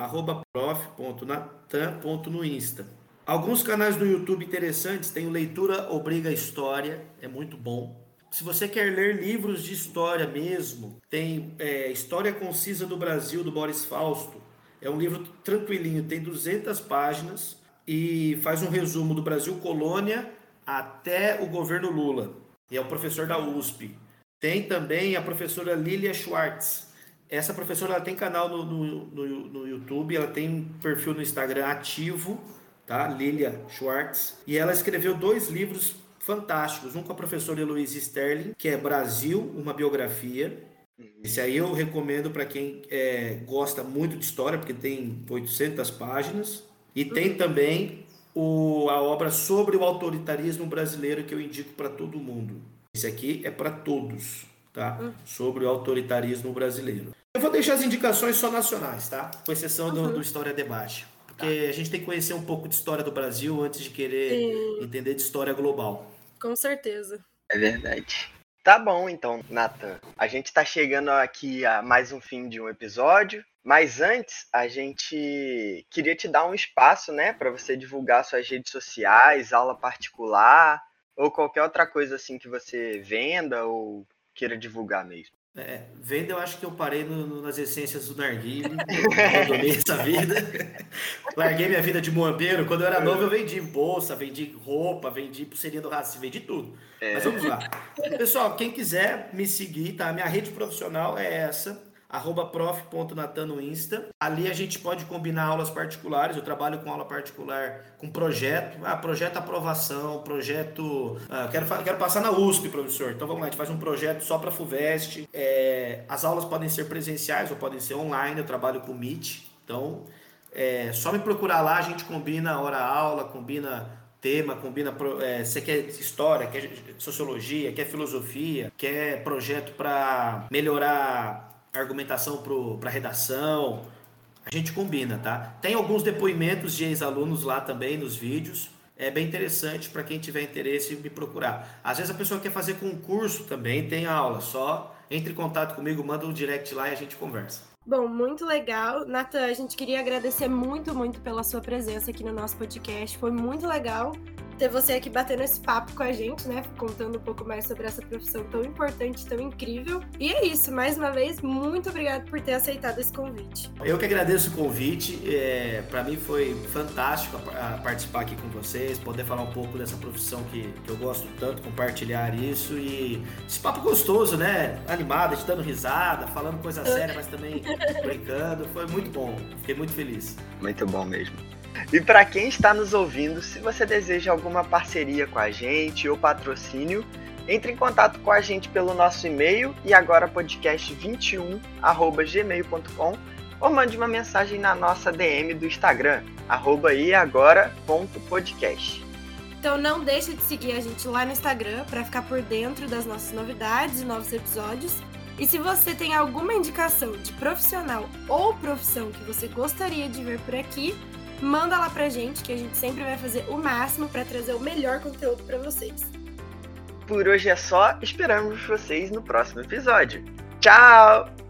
prof.natan.no Insta. Alguns canais do YouTube interessantes, tem Leitura Obriga História, é muito bom. Se você quer ler livros de história mesmo, tem é, História Concisa do Brasil, do Boris Fausto. É um livro tranquilinho, tem 200 páginas e faz um resumo do Brasil colônia até o governo Lula. E é o professor da USP. Tem também a professora Lilia Schwartz. Essa professora ela tem canal no, no, no, no YouTube, ela tem um perfil no Instagram ativo, tá? Lilia Schwartz. E ela escreveu dois livros fantásticos. Um com a professora Heloísa Sterling, que é Brasil, uma biografia. Esse aí eu recomendo para quem é, gosta muito de história, porque tem 800 páginas. E tem também o, a obra sobre o autoritarismo brasileiro que eu indico para todo mundo. Esse aqui é para todos, tá? Uhum. Sobre o autoritarismo brasileiro. Eu vou deixar as indicações só nacionais, tá? Com exceção do, uhum. do História Debate. Porque tá. a gente tem que conhecer um pouco de história do Brasil antes de querer Sim. entender de história global. Com certeza. É verdade. Tá bom, então, Nathan. A gente está chegando aqui a mais um fim de um episódio. Mas antes, a gente queria te dar um espaço, né, para você divulgar suas redes sociais, aula particular ou qualquer outra coisa assim que você venda ou queira divulgar mesmo. É, venda eu acho que eu parei no, no, nas essências do narguile, abandonei essa vida. Larguei minha vida de moambeiro. Quando eu era novo eu vendi bolsa, vendi roupa, vendi pulseirinha do racismo, vendi tudo. É. Mas vamos lá. Pessoal, quem quiser me seguir, tá? Minha rede profissional é essa, arroba prof.natan no Insta. Ali a gente pode combinar aulas particulares. Eu trabalho com aula particular, com projeto. Ah, projeto aprovação, projeto. Ah, quero, quero passar na USP, professor. Então vamos lá, a gente faz um projeto só para a FUVEST. É, as aulas podem ser presenciais ou podem ser online. Eu trabalho com Meet. Então é só me procurar lá, a gente combina hora-aula, combina tema, combina. É, você quer história, quer sociologia, quer filosofia, quer projeto para melhorar argumentação para redação. A gente combina, tá? Tem alguns depoimentos de ex-alunos lá também nos vídeos. É bem interessante para quem tiver interesse me procurar. Às vezes a pessoa quer fazer concurso também, tem aula. Só entre em contato comigo, manda um direct lá e a gente conversa. Bom, muito legal. Natan, a gente queria agradecer muito, muito pela sua presença aqui no nosso podcast. Foi muito legal ter você aqui batendo esse papo com a gente, né? Contando um pouco mais sobre essa profissão tão importante, tão incrível. E é isso, mais uma vez, muito obrigado por ter aceitado esse convite. Eu que agradeço o convite. É, Para mim foi fantástico participar aqui com vocês, poder falar um pouco dessa profissão que, que eu gosto tanto, compartilhar isso e esse papo gostoso, né? Animado, a gente dando risada, falando coisa séria, mas também brincando. Foi muito bom. Fiquei muito feliz. Muito bom mesmo. E para quem está nos ouvindo, se você deseja alguma parceria com a gente ou patrocínio, entre em contato com a gente pelo nosso e-mail e agora podcast21@gmail.com ou mande uma mensagem na nossa DM do Instagram @iagora.podcast. Então não deixe de seguir a gente lá no Instagram para ficar por dentro das nossas novidades e novos episódios. E se você tem alguma indicação de profissional ou profissão que você gostaria de ver por aqui, manda lá pra gente que a gente sempre vai fazer o máximo para trazer o melhor conteúdo para vocês. Por hoje é só, esperamos vocês no próximo episódio. Tchau!